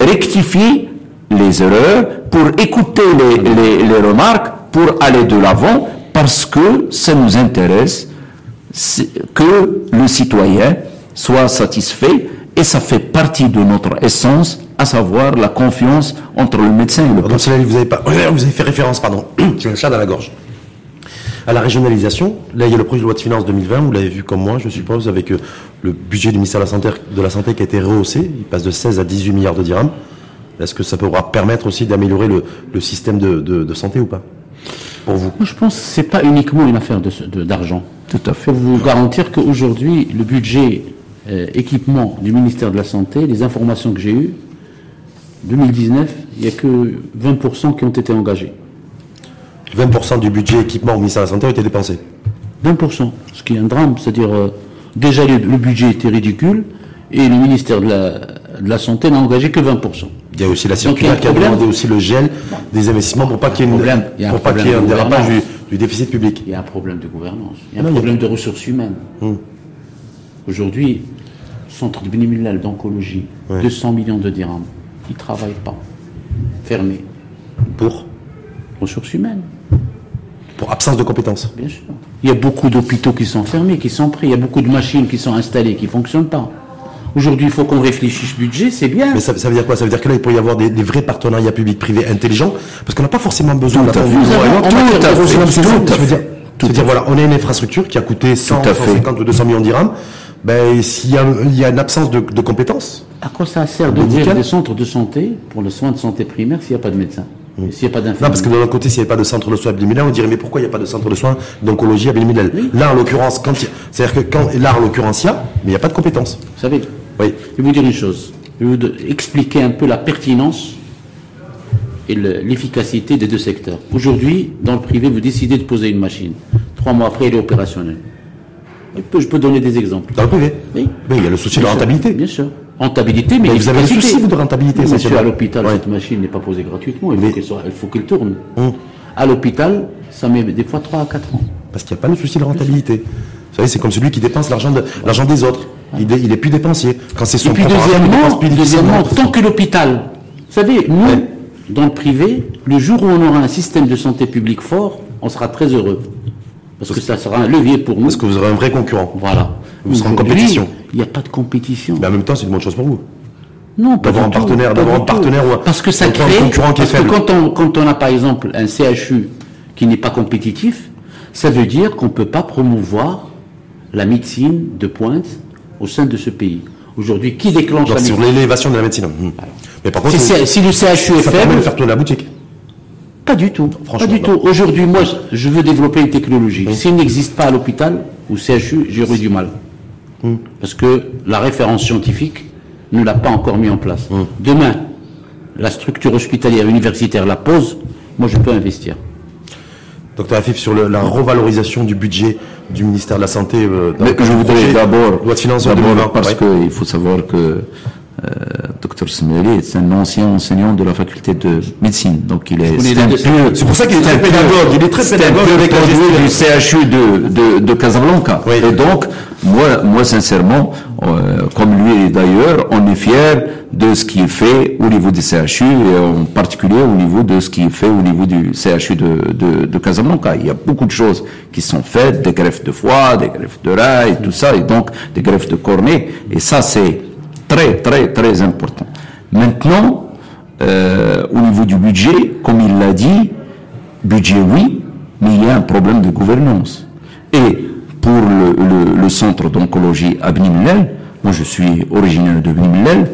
rectifier les erreurs, pour écouter les, les, remarques, pour aller de l'avant, parce que ça nous intéresse que le citoyen soit satisfait et ça fait partie de notre essence, à savoir la confiance entre le médecin et le patient. Vous avez, pas, vous avez fait référence, pardon, j'ai un chat dans la gorge, à la régionalisation. Là, il y a le projet de loi de finances 2020, vous l'avez vu comme moi, je suppose, avec euh, le budget du ministère de la, Santé, de la Santé qui a été rehaussé, il passe de 16 à 18 milliards de dirhams. Est-ce que ça pourra permettre aussi d'améliorer le, système de, santé ou pas? Pour vous Je pense que ce n'est pas uniquement une affaire d'argent. Tout à fait. Pour vous garantir qu'aujourd'hui, le budget euh, équipement du ministère de la Santé, les informations que j'ai eues, 2019, il n'y a que 20% qui ont été engagés. 20% du budget équipement au ministère de la Santé a été dépensé 20%, ce qui est un drame. C'est-à-dire, euh, déjà le, budget était ridicule et le ministère de la, Santé n'a engagé que 20%. Il y a aussi la circulaire qui a demandé aussi le gel des investissements pour pas qu'il y ait, pour pas qu'il y ait un dérapage du, déficit public. Il y a un problème de gouvernance, il y a un problème de ressources humaines. Hum. Aujourd'hui, centre de Bénémilal d'oncologie, 200 millions de dirhams, ils ne travaillent pas, fermé. Pour Ressources humaines. Pour absence de compétences Bien sûr. Il y a beaucoup d'hôpitaux qui sont fermés, qui sont pris, il y a beaucoup de machines qui sont installées, qui ne fonctionnent pas. Aujourd'hui, il faut qu'on réfléchisse budget, c'est bien. Mais ça, veut dire quoi? Ça veut dire que là, il pourrait y avoir des, vrais partenariats publics-privés intelligents, parce qu'on n'a pas forcément besoin d'attendre. Tout à dire, voilà, on a une infrastructure qui a coûté 100, 150 ou 200 millions d'irhams. Ben, s'il y, y, a une absence de, compétences. À quoi ça sert de dire des centres de santé pour le soin de santé primaire s'il n'y a pas de médecin? S'il n'y a pas d'infirmier? Non, parce que de l'autre côté, s'il n'y avait pas de centre de soins à Bélimilel, on dirait, mais pourquoi il n'y a pas de centre de soins d'oncologie à Bélimilel Là, en l'occurrence, quand c'est-à-dire que quand, là, en l'occurrence, il y a, mais il n'y a pas de compétences. Vous savez, oui. je vais vous dire une chose. Je vais vous expliquer un peu la pertinence et l'efficacité des deux secteurs. Aujourd'hui, dans le privé, vous décidez de poser une machine. Trois mois après, elle est opérationnelle. Je peux, donner des exemples. Dans le privé Oui. Mais il y a le souci de rentabilité. Bien sûr. Rentabilité, mais, vous avez le souci de rentabilité. Monsieur, à l'hôpital, cette machine n'est pas posée gratuitement. Il faut qu'elle tourne. Hum. À l'hôpital, ça met des fois 3 à 4 ans. Parce qu'il n'y a pas le souci de rentabilité. Vous savez, c'est comme celui qui dépense l'argent de, des autres. Il, est, plus dépensier. Quand c'est son Et puis deuxièmement, deuxièmement tant que l'hôpital, vous savez, nous, dans le privé, le jour où on aura un système de santé publique fort, on sera très heureux. Parce que ça sera un levier pour nous. Parce que vous aurez un vrai concurrent. Voilà. Vous serez en compétition. Il n'y a pas de compétition. Mais en même temps, c'est une bonne chose pour vous. Non, pas d'avoir un partenaire, d'avoir un partenaire ou parce que ça crée un concurrent qui est faible. Que quand on quand on a par exemple un CHU qui n'est pas compétitif, ça veut dire qu'on ne peut pas promouvoir la médecine de pointe au sein de ce pays. Aujourd'hui, qui déclenche la médecine Sur l'élévation de la médecine. Mais par contre, si, le CHU est faible, de faire tourner la boutique. Pas du tout. Pas du tout. Aujourd'hui, moi, je veux développer une technologie. S'il n'existe pas à l'hôpital ou CHU, j'aurai du mal. Hmm. Parce que la référence scientifique ne l'a pas encore mis en place. Hmm. Demain, la structure hospitalière universitaire la pose, moi je peux investir. Docteur Afif, sur la revalorisation du budget du ministère de la Santé. Euh, Mais je voudrais d'abord, parce qu'il faut savoir que euh, Dr Smeli est un ancien enseignant de la faculté de médecine, donc il est. C'est pour ça qu'il est très pédagogue. Il est très pédagogue avec du CHU de, de, de Casablanca. Et donc, moi, moi sincèrement, euh, comme lui d'ailleurs, on est fier de ce qui est fait au niveau du CHU et en particulier au niveau de ce qui est fait au niveau du CHU de, de, de Casablanca. Il y a beaucoup de choses qui sont faites, des greffes de foie, des greffes de et tout ça, et donc des greffes de cornée. Et ça, c'est très, très, très important. Maintenant, euh, au niveau du budget, comme il l'a dit, budget oui, mais il y a un problème de gouvernance. Et pour le, centre d'oncologie à moi je suis originaire de Bnimlel,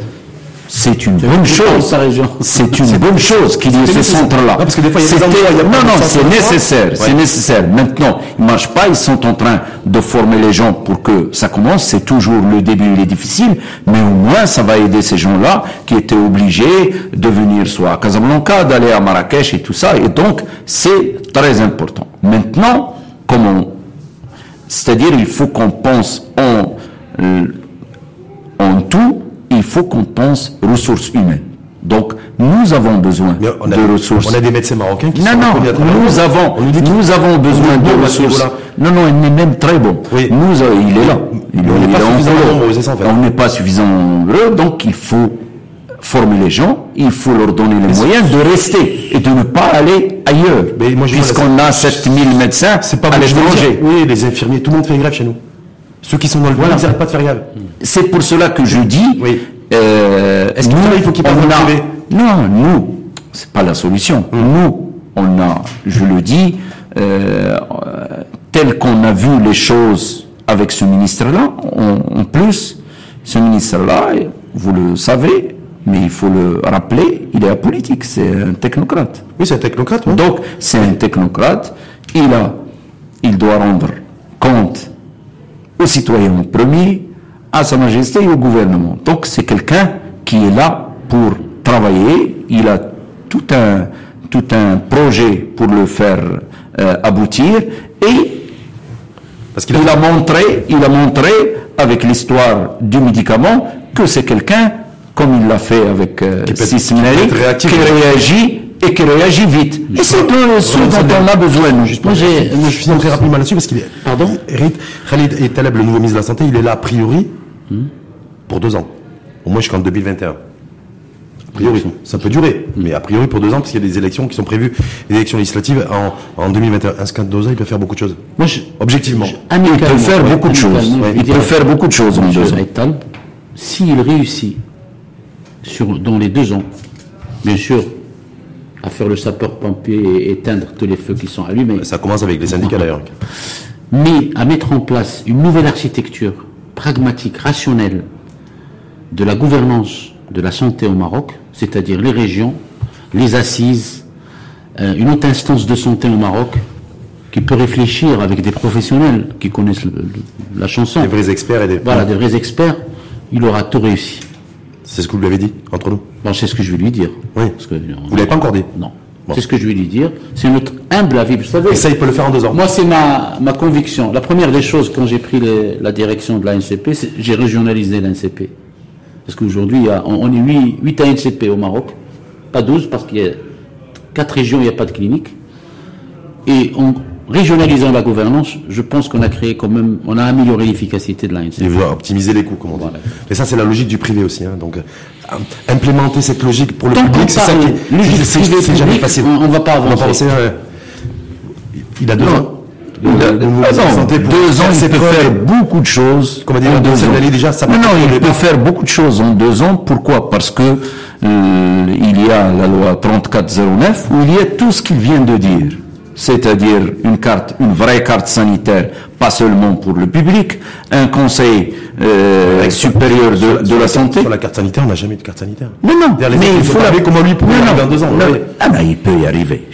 c'est une bonne chose. C'est une bonne chose qu'il y ait ce centre-là. Non, non, c'est nécessaire. C'est nécessaire. Maintenant, il ne marche pas. Ils sont en train de former les gens pour que ça commence. C'est toujours le début, il est difficile. Mais au moins, ça va aider ces gens-là qui étaient obligés de venir soit à Casablanca, d'aller à Marrakech et tout ça. Et donc, c'est très important. Maintenant, comment? C'est-à-dire, il faut qu'on pense en, en tout il faut qu'on pense ressources humaines. Donc, nous avons besoin de ressources. On a des médecins marocains qui non, sont Non, nous avons, nous avons besoin de ressources. Non, non, il est même très bon. Oui. Nous, euh, il est là. Il, on n'est pas pas suffisamment nombreux, donc il faut former les gens, il faut leur donner les moyens de rester et de ne pas aller ailleurs. Puisqu'on a 7000 médecins c'est pas à l'étranger. Oui, les infirmiers, tout le monde fait grève chez nous. Ceux qui sont dans le voilà. ils n'arrêtent pas de faire. C'est pour cela que je dis. Oui. Euh, Est-ce qu'il faut qu'ils parlent Non, nous, c'est pas la solution. Hum. Nous, on a, je le dis, euh, tel qu'on a vu les choses avec ce ministre-là, en plus, ce ministre-là, vous le savez, mais il faut le rappeler, il est apolitique, c'est un technocrate. Oui, c'est un technocrate. Donc, c'est un technocrate, il, a, il doit rendre compte aux citoyens premier, à Sa Majesté et au gouvernement. Donc, c'est quelqu'un qui est là pour travailler, il a tout un, tout un projet pour le faire euh, aboutir. Et parce qu'il a, a montré, il a montré avec l'histoire du médicament que c'est quelqu'un comme il l'a fait avec euh, qui réagit et qui réagit vite. Et c'est ce dont on a besoin. Moi, j'ai, je finis très rapidement là-dessus parce qu'il est. Pardon Khalid et Taleb, le nouveau ministre de la Santé, il est là a priori hmm. pour deux ans. Au moins jusqu'en 2021. A priori, ça peut durer, mais a priori pour deux ans, parce qu'il y a des élections qui sont prévues, des élections législatives en, en 2021. Un deux ans, il peut faire beaucoup de choses? Moi, Objectivement. il peut faire beaucoup de choses. il peut faire beaucoup de choses en deux ans. S'il réussit sur, dans les deux ans, bien sûr, à faire le sapeur-pompier et éteindre tous les feux qui sont allumés. Ça commence avec les syndicats d'ailleurs. Mais à mettre en place une nouvelle architecture pragmatique, rationnelle de la gouvernance de la santé au Maroc, c'est-à-dire les régions, les assises, euh, une autre instance de santé au Maroc qui peut réfléchir avec des professionnels qui connaissent la chanson. Des vrais experts et des... Voilà, des vrais experts, il aura tout réussi. C'est ce que vous lui avez dit, entre nous Bon, c'est ce que je vais lui dire. Oui. Parce que, vous ne l'avez pas encore dit Non. C'est ce que je vais lui dire. C'est notre humble avis. Vous savez, Et ça, il peut le faire en deux ans. Moi, c'est ma, ma conviction. La première des choses, quand j'ai pris la direction de l'ANCP, j'ai régionalisé l'ANCP. Parce qu'aujourd'hui, on, est 8, 8 ANCP au Maroc. Pas 12, parce qu'il y a 4 régions, il n'y a pas de clinique. Et on, régionalisant la gouvernance, je pense qu'on a créé quand même, on a amélioré l'efficacité de l'ANCP. Et optimiser les coûts, comme on dit. Mais ça, c'est la logique du privé aussi. Hein. Donc, euh, implémenter cette logique pour le public, c'est ça qui c'est jamais facile. On, ne va pas avancer. Euh, il a deux ans. Il a, deux ans, il peut faire beaucoup de choses. Comme dire, deux ans. déjà, ça non, non, il peut faire beaucoup de choses en deux ans. Pourquoi? Parce que euh, il y a la loi 3409 où il y a tout ce qu'il vient de dire c'est-à-dire une carte, une vraie carte sanitaire, pas seulement pour le public, un conseil euh, supérieur de, de la santé. Sur la carte sanitaire, on n'a jamais eu de carte sanitaire. Non, non, mais il faut la... comment lui pour dans deux ans. Ah ben, il peut y arriver.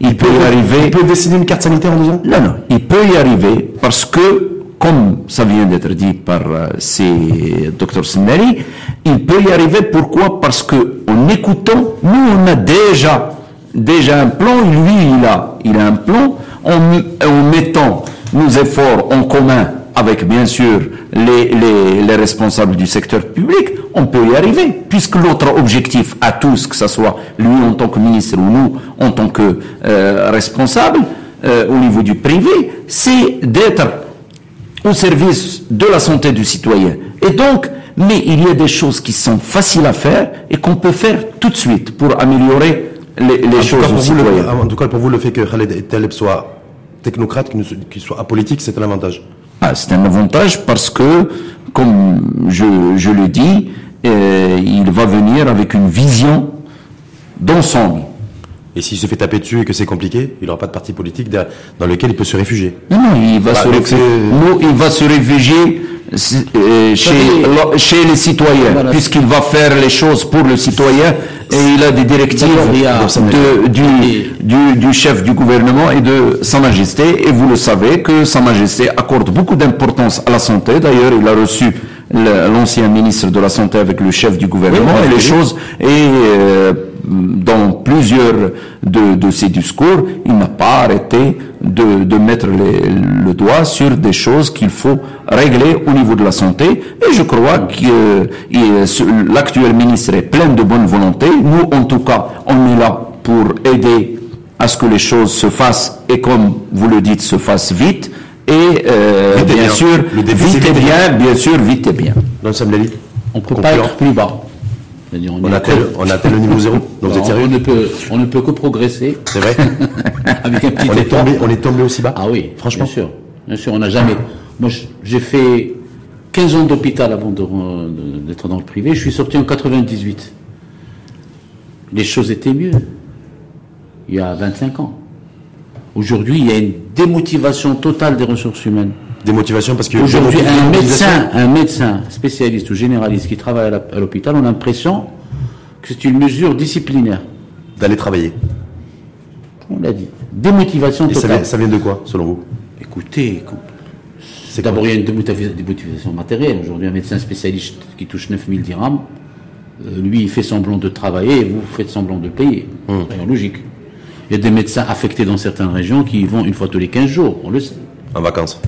Il, peut, y arriver. Il peut décider une carte sanitaire en deux ans? Non, non, il peut y arriver parce que, comme ça vient d'être dit par euh, ces Dr Sneri, il peut y arriver. Pourquoi? Parce que en écoutant, nous on a déjà déjà un plan, lui il a, il a un plan, en, mettant nos efforts en commun avec bien sûr les, les, responsables du secteur public, on peut y arriver, puisque l'autre objectif à tous, que ce soit lui en tant que ministre ou nous en tant que euh, responsable euh, au niveau du privé, c'est d'être au service de la santé du citoyen. Et donc, mais il y a des choses qui sont faciles à faire et qu'on peut faire tout de suite pour améliorer les, choses En tout cas, pour vous, le fait que Khaled Taleb soit technocrate, qu'il soit apolitique, c'est un avantage ah, C'est un avantage parce que, comme je, je le dis, euh, il va venir avec une vision d'ensemble. Et s'il se fait taper dessus et que c'est compliqué, il n'aura pas de parti politique dans lequel il peut se réfugier. Non, non, il va, bah, se, réfugier, il va se réfugier euh, chez, chez les citoyens, puisqu'il va faire les choses pour le citoyen et il a des directives de, du, du, du, chef du gouvernement et de Sa Majesté. Et vous le savez que Sa Majesté accorde beaucoup d'importance à la santé. D'ailleurs, il a reçu l'ancien ministre de la Santé avec le chef du gouvernement et les choses. Et euh, dans plusieurs de, de ses discours, il n'a pas arrêté de, de mettre le doigt sur des choses qu'il faut régler au niveau de la santé. Et je crois que l'actuel ministre est plein de bonne volonté. Nous, en tout cas, on est là pour aider à ce que les choses se fassent et comme vous le dites, se fassent vite. Et euh, bien, sûr, vite et bien, bien sûr, vite et bien. Dans on ne peut pas être plus bas. On, on, atteint, on, atteint, le niveau zéro. Donc on ne, peut, on ne peut que progresser. C'est vrai Avec un petit on est, tombé, on est tombé aussi bas Ah oui, franchement. Bien sûr. Bien sûr, on n'a jamais. Moi, j'ai fait 15 ans d'hôpital avant d'être dans le privé. Je suis sorti en 98. Les choses étaient mieux. Il y a 25 ans. Aujourd'hui, il y a une démotivation totale des ressources humaines. Démotivation parce que aujourd'hui un médecin, un médecin spécialiste ou généraliste qui travaille à l'hôpital, on a l'impression que c'est une mesure disciplinaire. D'aller travailler. On l'a dit. Démotivation totale. Ça vient, ça vient, de quoi, selon vous? Écoutez, c'est d'abord il y a une démotivation matérielle. Aujourd'hui, un médecin spécialiste qui touche 9000 dirhams, euh, lui, il fait semblant de travailler et vous faites semblant de payer. Hum. C'est logique. Il y a des médecins affectés dans certaines régions qui y vont une fois tous les 15 jours, on le sait. En vacances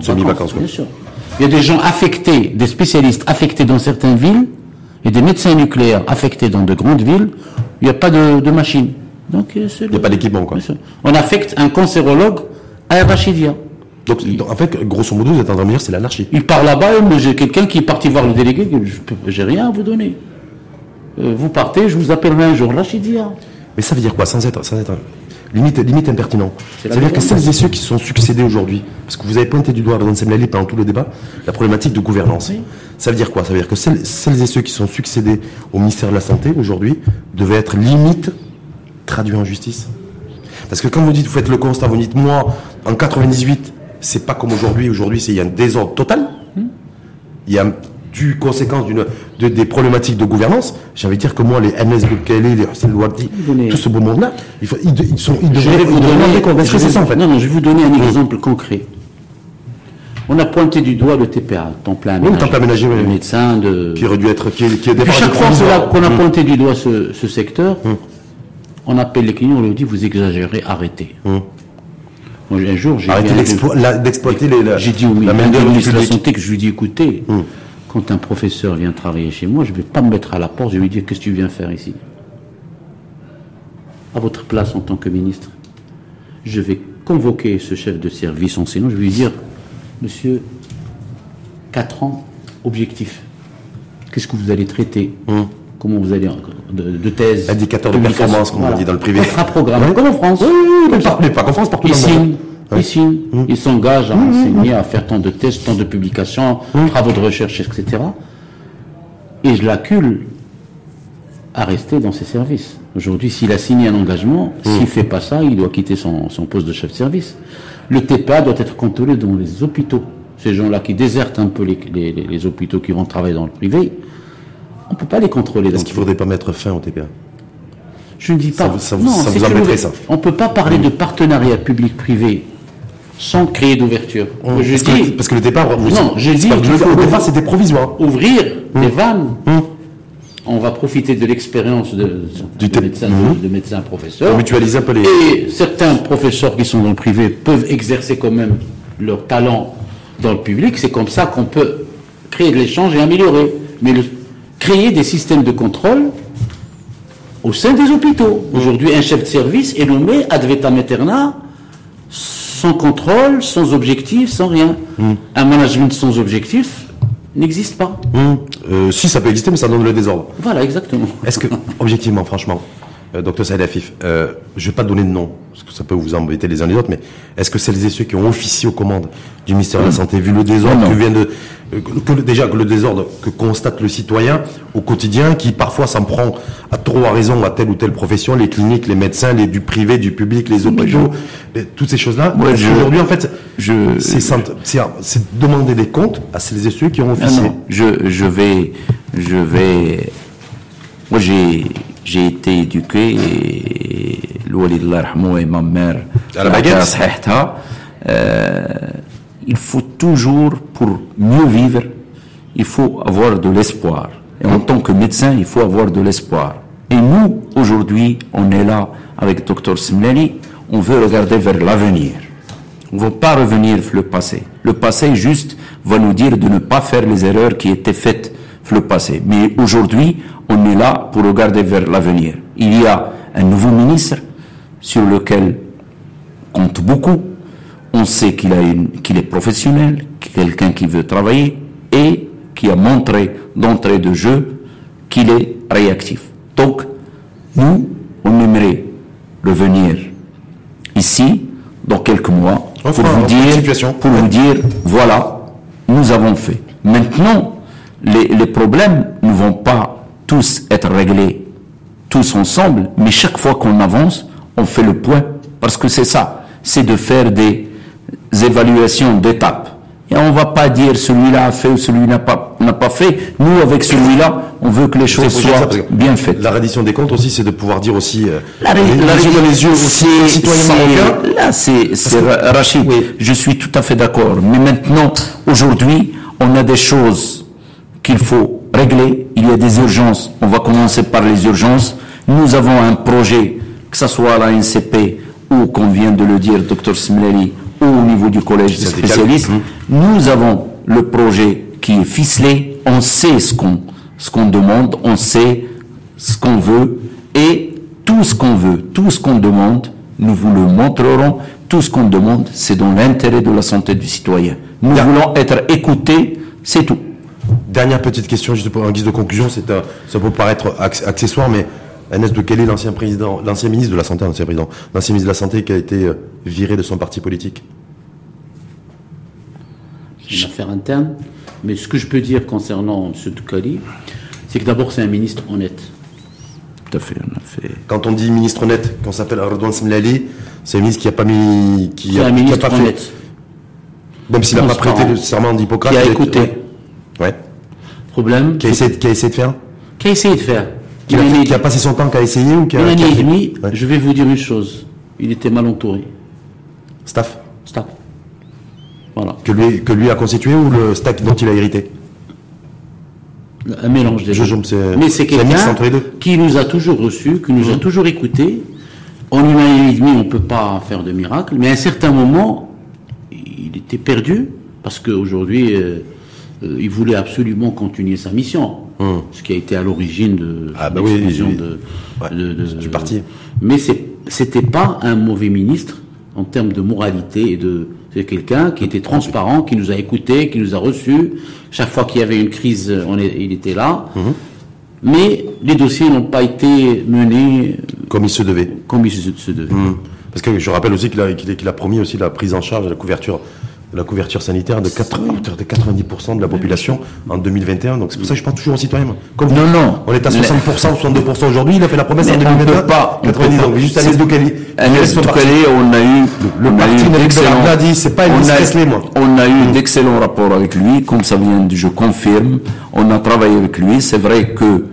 Semi-vacances, bien sûr. Il y a des gens affectés, des spécialistes affectés dans certaines villes, et des médecins nucléaires affectés dans de grandes villes, il n'y a pas de, de machine. Donc, euh, il n'y a pas d'équipement, quoi. On affecte un cancérologue à Rachidia. Donc, en fait, grosso modo, vous êtes en train de dire c'est l'anarchie. Il part là-bas, mais j'ai quelqu'un qui est parti voir le délégué, je n'ai rien à vous donner. Euh, vous partez, je vous appellerai un jour, Rachidia. Mais ça veut dire quoi, sans être, sans être limite, limite impertinent Ça veut dire que celles et ceux qui sont succédés aujourd'hui, parce que vous avez pointé du doigt dans Semlali pendant tout le débat, la problématique de gouvernance. Ça veut dire quoi? Ça veut dire que celles, celles, et ceux qui sont succédés au ministère de la Santé aujourd'hui devaient être limite traduits en justice? Parce que quand vous dites, vous faites le constat, vous dites, moi, en 98, c'est pas comme aujourd'hui. Aujourd'hui, il y a un désordre total. Hmm. Il y a du conséquence d'une de, des problématiques de gouvernance, j'ai envie de dire que moi, les MS Boukele, les Hussein Louabdi, tout ce beau monde-là, ils, ils, sont, ils devraient vous donner compte. Est-ce que c'est ça en fait Non, non, je vais vous donner un exemple concret. On a pointé du doigt le TPA, temps plein aménagé. Oui, temps plein aménagé, oui. médecin de... Qui aurait dû être, qui, qui est chaque fois qu'on a, pointé du doigt ce, ce secteur, hum. on appelle les clients, on leur dit, vous exagérez, arrêtez. Hum. Moi, un jour, j'ai Arrêtez d'exploiter les, J'ai dit oui, la main de la santé que je lui dis, écoutez, hum quand un professeur vient travailler chez moi, je ne vais pas me mettre à la porte, je vais lui dire qu'est-ce que tu viens faire ici? À votre place en tant que ministre, je vais convoquer ce chef de service enseignant, je vais lui dire, monsieur, 4 ans, objectif. Qu'est-ce que vous allez traiter? Hum. Comment vous allez de, thèse? Indicateur de performance, comme on dit dans le privé. Un programme, comme en France. Oui, mais pas, qu'en France, partout dans le monde. Mmh. il s'engage à mmh, mmh, enseigner, à faire tant de tests, tant de publications, travaux de recherche, etc. Et je l'accule à rester dans ses services. Aujourd'hui, s'il a signé un engagement, s'il ne fait pas ça, il doit quitter son, poste de chef de service. Le TPA doit être contrôlé dans les hôpitaux. Ces gens-là qui désertent un peu les, hôpitaux, qui vont travailler dans le privé, on ne peut pas les contrôler. Est-ce qu'il ne faudrait pas mettre fin au TPA Je ne dis pas. Ça, vous, ça, embêterait, ça On ne peut pas parler de partenariat public-privé sans créer d'ouverture. je parce, dis, que, parce que le départ, non, je dis au départ c'était provisoire. Ouvrir mmh. des vannes. Mmh. On va profiter de l'expérience de, du de, médecin, mmh. de, médecin professeur. Mutualiser un peu les. Et certains professeurs qui sont dans le privé peuvent exercer quand même leur talent dans le public. C'est comme ça qu'on peut créer de l'échange et améliorer. Mais le, créer des systèmes de contrôle au sein des hôpitaux. Aujourd'hui, un chef de service est nommé ad vitam aeterna sans contrôle, sans objectif, sans rien. Hmm. Un management sans objectif n'existe pas. Hmm. Euh, si, ça peut exister, mais ça donne le désordre. Voilà, exactement. Est-ce que, objectivement, franchement, docteur Saïd Afif, euh, je ne vais pas donner de nom, parce que ça peut vous embêter les uns les autres, mais est-ce que celles et ceux qui ont officié aux commandes du ministère de la Santé, vu le désordre que vient de, euh, déjà que le désordre que constate le citoyen au quotidien, qui parfois s'en prend à trop à raison à telle ou telle profession, les cliniques, les médecins, les du privé, du public, les hôpitaux, toutes ces choses-là. Aujourd'hui, en fait, c'est demander des comptes à celles et ceux qui ont officié? je, je vais, je vais, moi j'ai j'ai été éduqué et et ma mère à la baguette? Euh, il faut toujours pour mieux vivre il faut avoir de l'espoir. Et en tant que médecin il faut avoir de l'espoir. Et nous aujourd'hui on est là avec docteur Simlani on veut regarder vers l'avenir. On ne veut pas revenir le passé. Le passé juste va nous dire de ne pas faire les erreurs qui étaient faites le passé. Mais aujourd'hui, on est là pour regarder vers l'avenir. Il y a un nouveau ministre sur lequel compte beaucoup. On sait qu'il est professionnel, quelqu'un qui veut travailler et qui a montré d'entrée de jeu qu'il est réactif. Donc, nous, on aimerait revenir ici, dans quelques mois, pour vous dire, pour vous dire, voilà, nous avons fait. Maintenant, les, les problèmes ne vont pas tous être réglés tous ensemble, mais chaque fois qu'on avance, on fait le point. Parce que c'est ça, c'est de faire des évaluations d'étapes. Et on va pas dire celui-là a fait ou celui-là n'a pas, n'a pas fait. Nous, avec celui-là, on veut que les choses ça, soient bien faites. La reddition des comptes aussi, c'est de pouvoir dire aussi, euh, La les, la les yeux aussi marocains. Là, c'est c'est Ra- Rachid. Oui. Je suis tout à fait d'accord. Mais maintenant, aujourd'hui, on a des choses qu'il faut régler. Il y a des urgences. On va commencer par les urgences. Nous avons un projet, que ce soit à la NCP ou, comme vient de le dire Dr Smilali, ou au niveau du collège des spécialistes, Mhm. nous avons le projet qui est ficelé. On sait ce qu'on ce qu'on demande, on sait ce qu'on veut et tout ce qu'on veut, tout ce qu'on demande, nous vous le montrerons. Tout ce qu'on demande, c'est dans l'intérêt de la santé du citoyen. Nous Bien. voulons être écoutés, c'est tout. Dernière petite question, juste pour, en guise de conclusion, c'est un- ça peut paraître acc- accessoire, mais Agnès de quel est l'ancien président, l'ancien ministre de la Santé, l'ancien président, l'ancien ministre de la Santé qui a été euh, viré de son parti politique C'est une affaire interne. Mais ce que je peux dire concernant M. Toukali, c'est que d'abord, c'est un ministre honnête. Tout à fait, on a fait. Quand on dit ministre honnête, quand on s'appelle Redouane Smlali, c'est un ministre qui a pas mis, qui C'est a, un qui a ministre pas fait, honnête. même s'il n'a pas prêté le serment d'Hippocrate, qui a écouté. ouais. Problème, Qui a essayé, de- qui a essayé de faire, qui a essayé de faire. qui a, fait- année, qui a passé son temps, qui a essayé ou qui a, une qui année et demie, Ouais. je vais vous dire une chose. Il était mal entouré. staff Stop. Voilà. que lui, que lui a constitué ou le stack dont il a hérité Un mélange des deux. Mais c'est quelqu'un qui nous a toujours reçus, qui nous a toujours écoutés. En une année et demie, on ne peut pas faire de miracle, mais à un certain moment, il était perdu parce qu'aujourd'hui, euh, euh, il voulait absolument continuer sa mission, ce qui a été à l'origine de. Ah bah oui, l'exclusion oui, de, Ouais, de- de- du parti. Mais c'était pas un mauvais ministre en termes de moralité et de c'est quelqu'un qui était transparent, qui nous a écoutés, qui nous a reçus. Chaque fois qu'il y avait une crise, on est- il était là. Mhm. Mais les dossiers n'ont pas été menés Comme il se devait. comme il se, se devait. Mmh. Parce que je rappelle aussi qu'il a, a- promis aussi la prise en charge la couverture, la couverture sanitaire de, 80, de 90% de la population en 2021. Donc c'est pour ça que je pense toujours aux citoyens. Comme Non, non. On est à Mais- 60%, 62% aujourd'hui. Il a fait la promesse en Mais on 2021. peut pas, on 90 peut ans. pas. Mais juste C'est- Agnès Doukali. Agnès Toukali, on a eu, le on a parti eu Belabla dit, c'est pas on Elvis a- Presley, moi. On a eu d'excellents rapports avec lui, comme ça vient de, je confirme. On a travaillé avec lui. C'est vrai que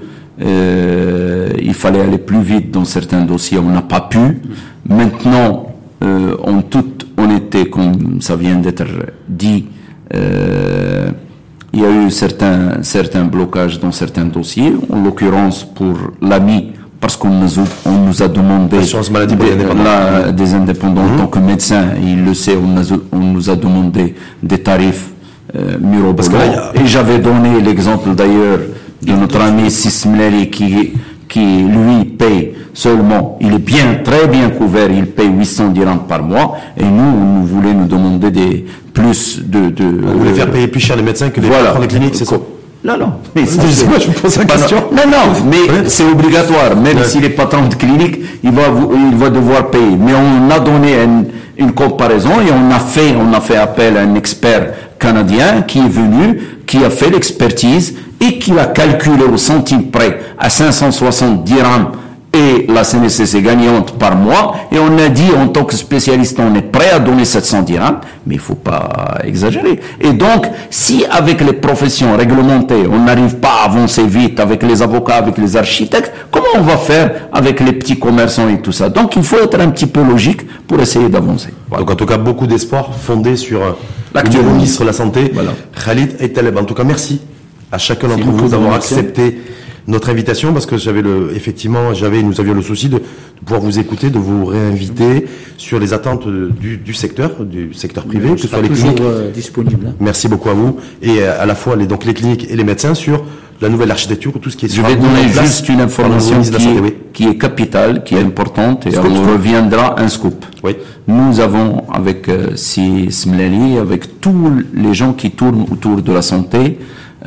euh, il fallait aller plus vite dans certains dossiers, on n'a pas pu. Maintenant, euh, en toute honnêteté, comme ça vient d'être dit, euh, il y a eu certains, certains blocages dans certains dossiers, en l'occurrence pour l'AMI, parce qu'on nous, a- on nous a demandé maladie des- indépendants. la- des indépendants en tant que médecin, il le sait, on, a- on nous a demandé des tarifs euh, a- Et j'avais donné l'exemple d'ailleurs de notre ami Sismleri qui, qui lui paye seulement, il est bien, très bien couvert, il paye 800 dirhams par mois, et nous, nous voulait nous demander des plus de... de Vous voulez faire payer plus cher les médecins que les voilà. patrons des cliniques, c'est ça Non, non. Mais c'est- je vous pose la question. Non, non, mais c'est obligatoire. Même Ouais. s'il est patron de clinique, il va, il va devoir payer. Mais on a donné une, une comparaison et on a fait, on a fait appel à un expert canadien qui est venu, qui a fait l'expertise et qui a calculé au centime près à 560 dirhams et la est gagnante par mois, et on a dit en tant que spécialiste, on est prêt à donner 700 dirhams, mais il faut pas exagérer. Et donc, si avec les professions réglementées, on n'arrive pas à avancer vite avec les avocats, avec les architectes, comment on va faire avec les petits commerçants et tout ça? Donc, il faut être un petit peu logique pour essayer d'avancer. Voilà. Donc en tout cas, beaucoup d'espoir fondé sur euh, le L'actuel ministre. de la Santé, Voilà. Khalid Etaleb. En tout cas, merci à chacun d'entre vous d'avoir accepté notre invitation parce que j'avais le, effectivement, j'avais, nous avions le souci de, de pouvoir vous écouter, de vous réinviter sur les attentes du, du secteur, du secteur privé, On que ce soit les cliniques. euh, disponible. hein. Merci beaucoup à vous et euh, à la fois les, donc les cliniques et les médecins sur la nouvelle architecture, tout ce qui est Je vais donner place juste une information qui Santé, qui est capitale, qui est importante, et Scoop, on scoop. reviendra un scoop. Oui. Nous avons, avec euh, Si Smlali, avec tous les gens qui tournent autour de la santé,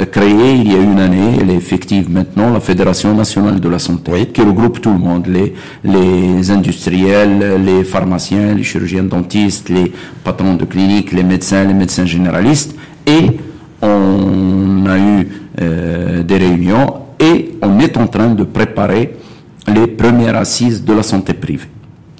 créée il y a une année, elle est effective maintenant, la Fédération nationale de la santé, qui regroupe tout le monde, les, les industriels, les pharmaciens, les chirurgiens dentistes, les patrons de cliniques, les médecins, les médecins généralistes, et on a eu euh, des réunions et on est en train de préparer les premières assises de la santé privée.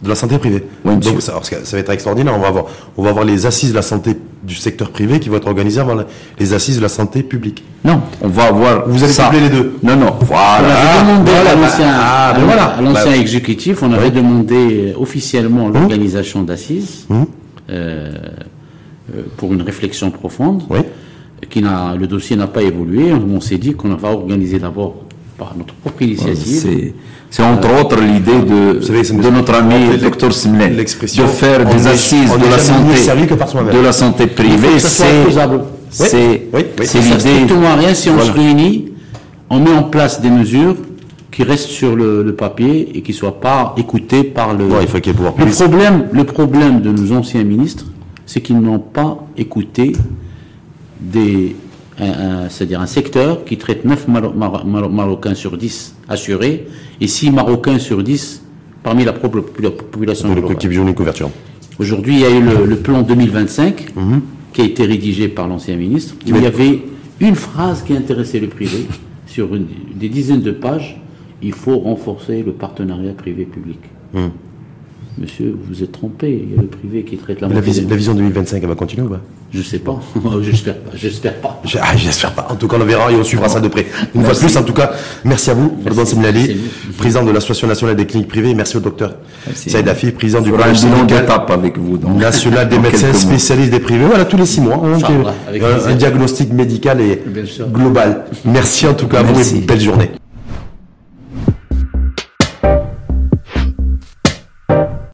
De la santé privée. Oui, Donc ça, ça, va être extraordinaire. On va avoir, on va avoir les assises de la santé du secteur privé qui vont être organisées avant les assises de la santé publique. Non, on va avoir. Vous allez ça. coupler les deux. Non, non. Voilà. On avait demandé voilà, à l'ancien, ah, ben voilà. l'ancien Bah, exécutif, on avait demandé euh, officiellement l'organisation d'assises Hum. euh, euh, pour une réflexion profonde. Oui. Qui le dossier n'a pas évolué. On s'est dit qu'on va organiser d'abord par notre propre initiative. C'est, c'est entre autres l'idée de, savez, de notre ami Dr Semlen, l'expression, de faire des assises de la santé, de la santé privée. C'est, c'est, Oui, oui, c'est Ça l'idée. strictement rien si on Voilà. se réunit, on met en place des mesures qui restent sur le, le papier et qui soient pas écoutées par le. Ouais, il faut qu'il y ait pouvoir le problème, le problème de nos anciens ministres, c'est qu'ils n'ont pas écouté des, c'est-à-dire un secteur qui traite 9 Maro- Maro- Maro- Marocains sur 10 assurés et 6 Marocains sur 10 parmi la propre popula- population globale. couverture. Aujourd'hui, il y a eu le, le plan 2025 qui a été rédigé par l'ancien ministre. où Il y avait une phrase qui intéressait le privé sur une- des dizaines de pages. Il faut renforcer le partenariat privé-public. Monsieur, vous êtes trompé. Il y a le privé qui traite la La, des- la vision 2025, elle va continuer ou pas? Je sais pas. J'espère pas. J'espère pas. Je- ah, J'espère pas. En tout cas, on verra et on suivra ça de près. Une fois de plus, en tout cas, merci à vous, Merci. Semlali, président de l'Association nationale des cliniques privées. Merci au docteur Merci. Saïd Afi, président du d'étape avec vous. donc, national des médecins spécialistes des privés. Voilà, tous les six mois. hein, un, un diagnostic médical et global. Merci en tout cas à vous et belle journée.